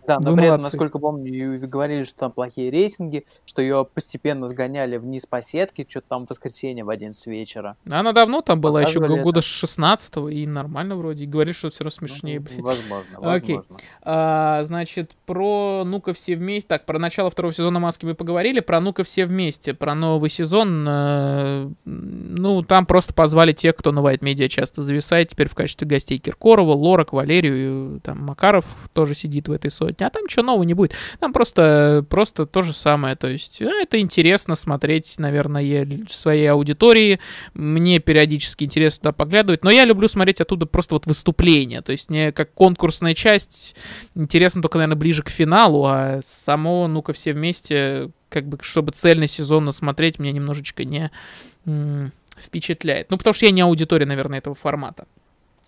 [SPEAKER 2] Да, но
[SPEAKER 1] Вы
[SPEAKER 2] при этом, насколько помню, говорили, что там плохие рейтинги, что ее постепенно сгоняли вниз по сетке, что-то там в воскресенье в 11 вечера.
[SPEAKER 1] Она давно там была, еще
[SPEAKER 2] Показывали
[SPEAKER 1] года
[SPEAKER 2] это.
[SPEAKER 1] с 16 и нормально вроде. И говорит, что все равно смешнее,
[SPEAKER 2] Ну,
[SPEAKER 1] блядь.
[SPEAKER 2] Возможно,
[SPEAKER 1] Окей.
[SPEAKER 2] возможно.
[SPEAKER 1] А, значит, про «Ну-ка все вместе». Так, про начало второго сезона «Маски» мы поговорили. Про «Ну-ка все вместе». Про новый сезон. э, ну, там просто позвали тех, кто на White Media часто зависает. Теперь в качестве гостей Киркорова, Лорак, Валерию. Там Макаров тоже сидит в этой сотне. А там ничего нового не будет. Там просто, просто то же самое. То есть э, это интересно смотреть, наверное, своей аудитории. Мне периодически интересно туда поглядывать. Но я люблю смотреть оттуда просто вот выступления. То есть мне как конкурсная часть интересно только, наверное, ближе к финалу, а само, ну-ка, все вместе, как бы, чтобы цельный сезон насмотреть, меня немножечко не впечатляет. Ну, потому что я не аудитория, наверное, этого формата.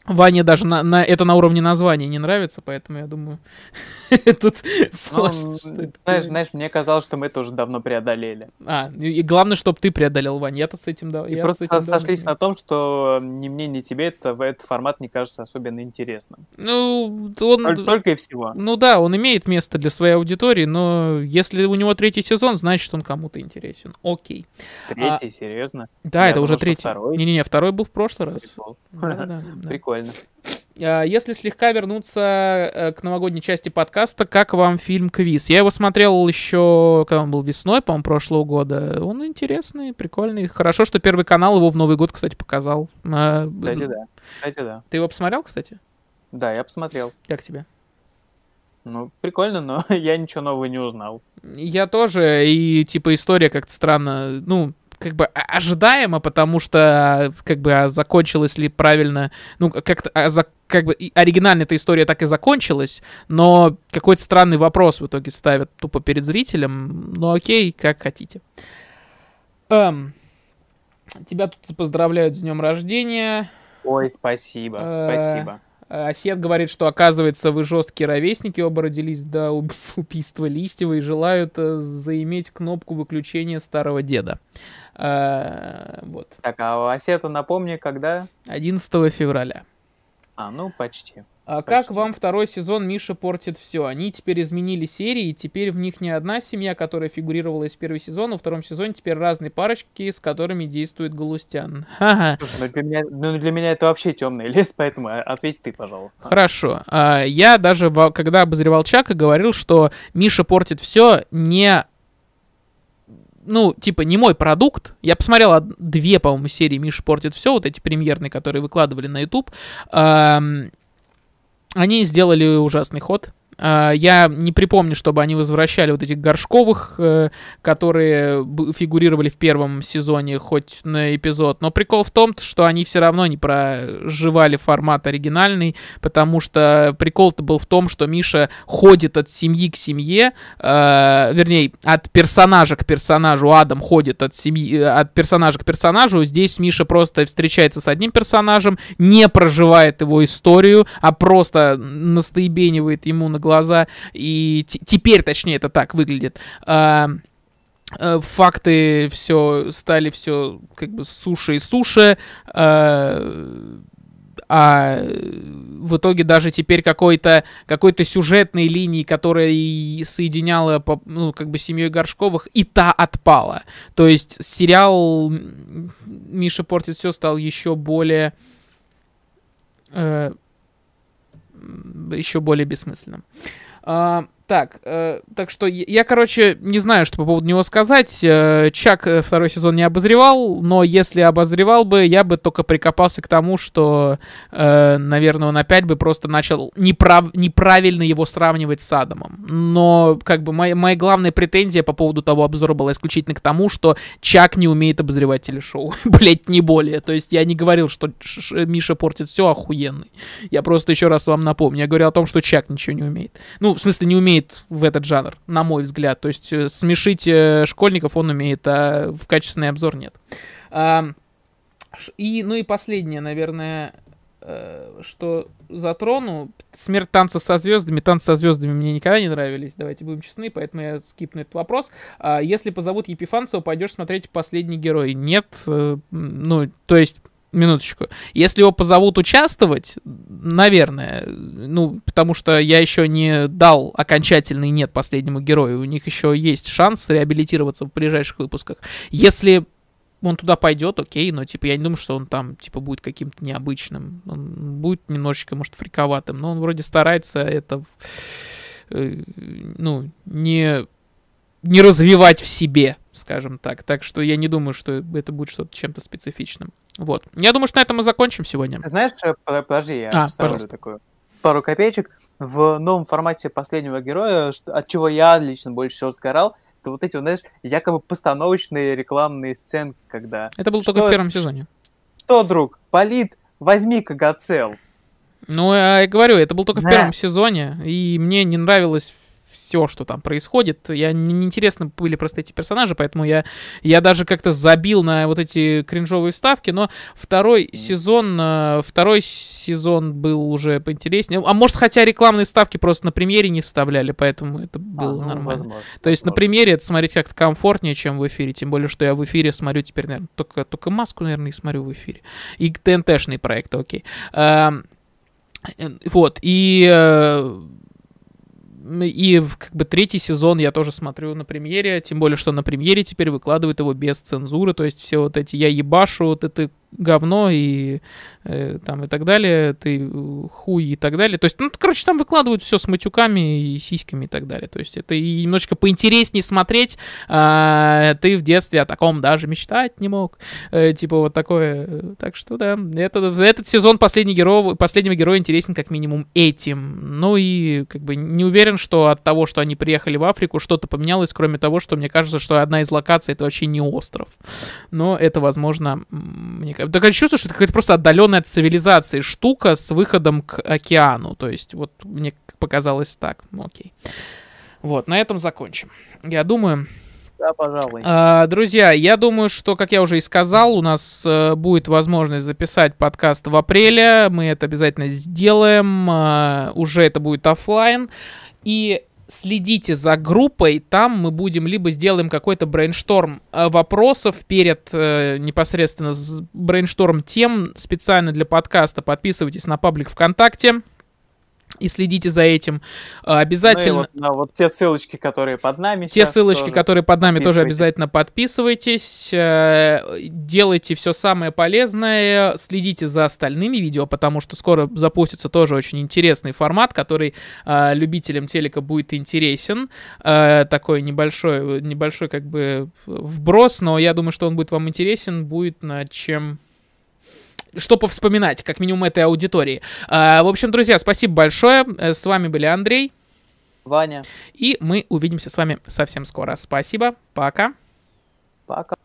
[SPEAKER 1] Ване даже на, на- это на уровне названия не нравится, поэтому я думаю, тут
[SPEAKER 2] Ну,
[SPEAKER 1] сложно,
[SPEAKER 2] знаешь, знаешь, мне казалось, что мы это уже давно преодолели.
[SPEAKER 1] А, и главное, чтобы ты преодолел, Вань, я-то с этим, да,
[SPEAKER 2] И просто сошлись на том, что ни мне, ни тебе это, этот формат не кажется особенно интересным.
[SPEAKER 1] Ну, он...
[SPEAKER 2] Только, и всего.
[SPEAKER 1] Ну да, он имеет место для своей аудитории, но если у него третий сезон, значит он кому-то интересен. Окей.
[SPEAKER 2] Третий, серьезно?
[SPEAKER 1] Да, это уже третий. Не-не-не, второй был в прошлый раз.
[SPEAKER 2] Прикол. Прикольно.
[SPEAKER 1] А, Если слегка вернуться э, к новогодней части подкаста, как вам фильм «Квиз»? Я его смотрел еще, когда он был весной, по-моему, прошлого года. Он интересный, прикольный. Хорошо, что Первый канал его в Новый год, кстати, показал. А,
[SPEAKER 2] Кстати, да. Кстати, да.
[SPEAKER 1] Ты его посмотрел, кстати?
[SPEAKER 2] Да, я посмотрел.
[SPEAKER 1] Как тебе?
[SPEAKER 2] Ну, прикольно, но я ничего нового не узнал.
[SPEAKER 1] Я тоже, и типа история как-то странно, ну, как бы о- ожидаемо, потому что как бы а закончилась ли правильно, ну, как-то а за- как бы и оригинально эта история так и закончилась, но какой-то странный вопрос в итоге ставят тупо перед зрителем. Ну окей, как хотите. Эм, тебя тут поздравляют с днем рождения.
[SPEAKER 2] Ой, спасибо,
[SPEAKER 1] Э,
[SPEAKER 2] спасибо.
[SPEAKER 1] А Сет говорит, что оказывается вы жесткие ровесники, оба родились до уб- убийства Листьева и желают э, заиметь кнопку выключения старого деда. А, вот.
[SPEAKER 2] Так, а у Осета напомни, когда?
[SPEAKER 1] 11 февраля.
[SPEAKER 2] А, ну, почти.
[SPEAKER 1] А как вам второй сезон Миша портит все? Они теперь изменили серии, и теперь в них не одна семья, которая фигурировала из первого сезона, во втором сезоне теперь разные парочки, с которыми действует Галустян. Ха-ха.
[SPEAKER 2] Слушай, ну для меня, ну для меня это вообще темный лес, поэтому а, ответь ты, пожалуйста.
[SPEAKER 1] Хорошо. А, я даже, когда обозревал Чака, говорил, что Миша портит все не ну, типа, не мой продукт. Я посмотрел две, по-моему, серии Миша портит все, вот эти премьерные, которые выкладывали на YouTube. Эм, они сделали ужасный ход. А, я не припомню, чтобы они возвращали вот этих горшковых, э, которые фигурировали в первом сезоне хоть на эпизод. Но прикол в том, что они все равно не проживали формат оригинальный, потому что прикол-то был в том, что Миша ходит от семьи к семье, э, вернее, от персонажа к персонажу. Адам ходит от семьи, э, от персонажа к персонажу. Здесь Миша просто встречается с одним персонажем, не проживает его историю, а просто настоебенивает ему на глаза, и теперь, точнее, это так выглядит. А, э, факты все стали все как бы суше и суше, а, а в итоге даже теперь какой-то какой-то сюжетной линии, которая и соединяла ну, как бы семьей Горшковых, и та отпала. То есть сериал Миша портит все стал еще более э, еще более бессмысленным. А, так, э, так что я, короче, не знаю, что по поводу него сказать. Э, Чак э, второй сезон не обозревал, но если обозревал бы, я бы только прикопался к тому, что, э, наверное, он опять бы просто начал неправ неправильно его сравнивать с Адамом. Но, как бы, моя, моя главная претензия по поводу того обзора была исключительно к тому, что Чак не умеет обозревать телешоу. Блять, не более. То есть я не говорил, что Миша портит все охуенный. Я просто еще раз вам напомню. Я говорил о том, что Чак ничего не умеет. Ну, в смысле, не умеет умеет в этот жанр, на мой взгляд. То есть э, смешить э, школьников он умеет, а в качественный обзор нет. И, ну и последнее, наверное, э, что затрону. Смерть танцев со звездами. Танцы со звездами мне никогда не нравились, давайте будем честны, поэтому я скипну этот вопрос. А если позовут Епифанцева, пойдешь смотреть «Последний герой». Нет, ну, то есть минуточку. Если его позовут участвовать, наверное, ну, потому что я еще не дал окончательный нет последнему герою, у них еще есть шанс реабилитироваться в ближайших выпусках. Если он туда пойдет, окей, но, типа, я не думаю, что он там, типа, будет каким-то необычным. Он будет немножечко, может, фриковатым, но он вроде старается это, э, ну, не, не развивать в себе, скажем так. Так что я не думаю, что это будет что-то чем-то специфичным. Вот. Я думаю, что на этом мы закончим сегодня.
[SPEAKER 2] Знаешь, э, подожди, я а, вставлю такую пару копеечек. В новом формате последнего героя, от чего я лично больше всего сгорал, это вот эти, знаешь, якобы постановочные рекламные сцены, когда...
[SPEAKER 1] Это было что, только в первом сезоне.
[SPEAKER 2] Что, друг, полит, возьми Кагацел.
[SPEAKER 1] Ну, я говорю, это был только да. в первом сезоне, и мне не нравилось все, что там происходит. Я неинтересно были просто эти персонажи, поэтому я, я даже как-то забил на вот эти кринжовые ставки, но второй mm. сезон, э, второй сезон был уже поинтереснее. А может, хотя рекламные ставки просто на премьере не вставляли, поэтому это было а, ну, нормально. Возможно, То есть возможно. на премьере это смотреть как-то комфортнее, чем в эфире, тем более, что я в эфире смотрю теперь, наверное, только, только маску, наверное, и смотрю в эфире. И ТНТ-шный проект, окей. А, вот, и э, и как бы третий сезон я тоже смотрю на премьере, тем более, что на премьере теперь выкладывают его без цензуры, то есть все вот эти «я ебашу», вот это говно и э, там и так далее, ты хуй и так далее. То есть, ну, короче, там выкладывают все с матюками и сиськами и так далее. То есть это и немножечко поинтереснее смотреть. А, ты в детстве о таком даже мечтать не мог. Э, типа вот такое. Так что да, это, этот сезон последний герой, последнего героя интересен как минимум этим. Ну и как бы не уверен, что от того, что они приехали в Африку, что-то поменялось, кроме того, что мне кажется, что одна из локаций это вообще не остров. Но это, возможно, мне кажется, такое чувство, что это какая-то просто отдаленная от цивилизации штука с выходом к океану. То есть, вот мне показалось так. Ну, окей. Вот, на этом закончим. Я думаю...
[SPEAKER 2] Да, пожалуй.
[SPEAKER 1] А, друзья, я думаю, что, как я уже и сказал, у нас а, будет возможность записать подкаст в апреле. Мы это обязательно сделаем. А, уже это будет офлайн. И следите за группой, там мы будем либо сделаем какой-то брейншторм э, вопросов перед э, непосредственно брейншторм тем специально для подкаста. Подписывайтесь на паблик ВКонтакте. И следите за этим. Обязательно... Ну
[SPEAKER 2] вот, на вот те ссылочки, которые под нами.
[SPEAKER 1] Те ссылочки, которые под нами, тоже обязательно подписывайтесь. Э, делайте все самое полезное. Следите за остальными видео, потому что скоро запустится тоже очень интересный формат, который э, любителям телека будет интересен. Э, такой небольшой, небольшой как бы вброс, но я думаю, что он будет вам интересен, будет над чем что повспоминать, как минимум этой аудитории. А, в общем, друзья, спасибо большое. Э, с вами были Андрей.
[SPEAKER 2] Ваня.
[SPEAKER 1] И мы увидимся с вами совсем скоро. Спасибо. Пока.
[SPEAKER 2] Пока.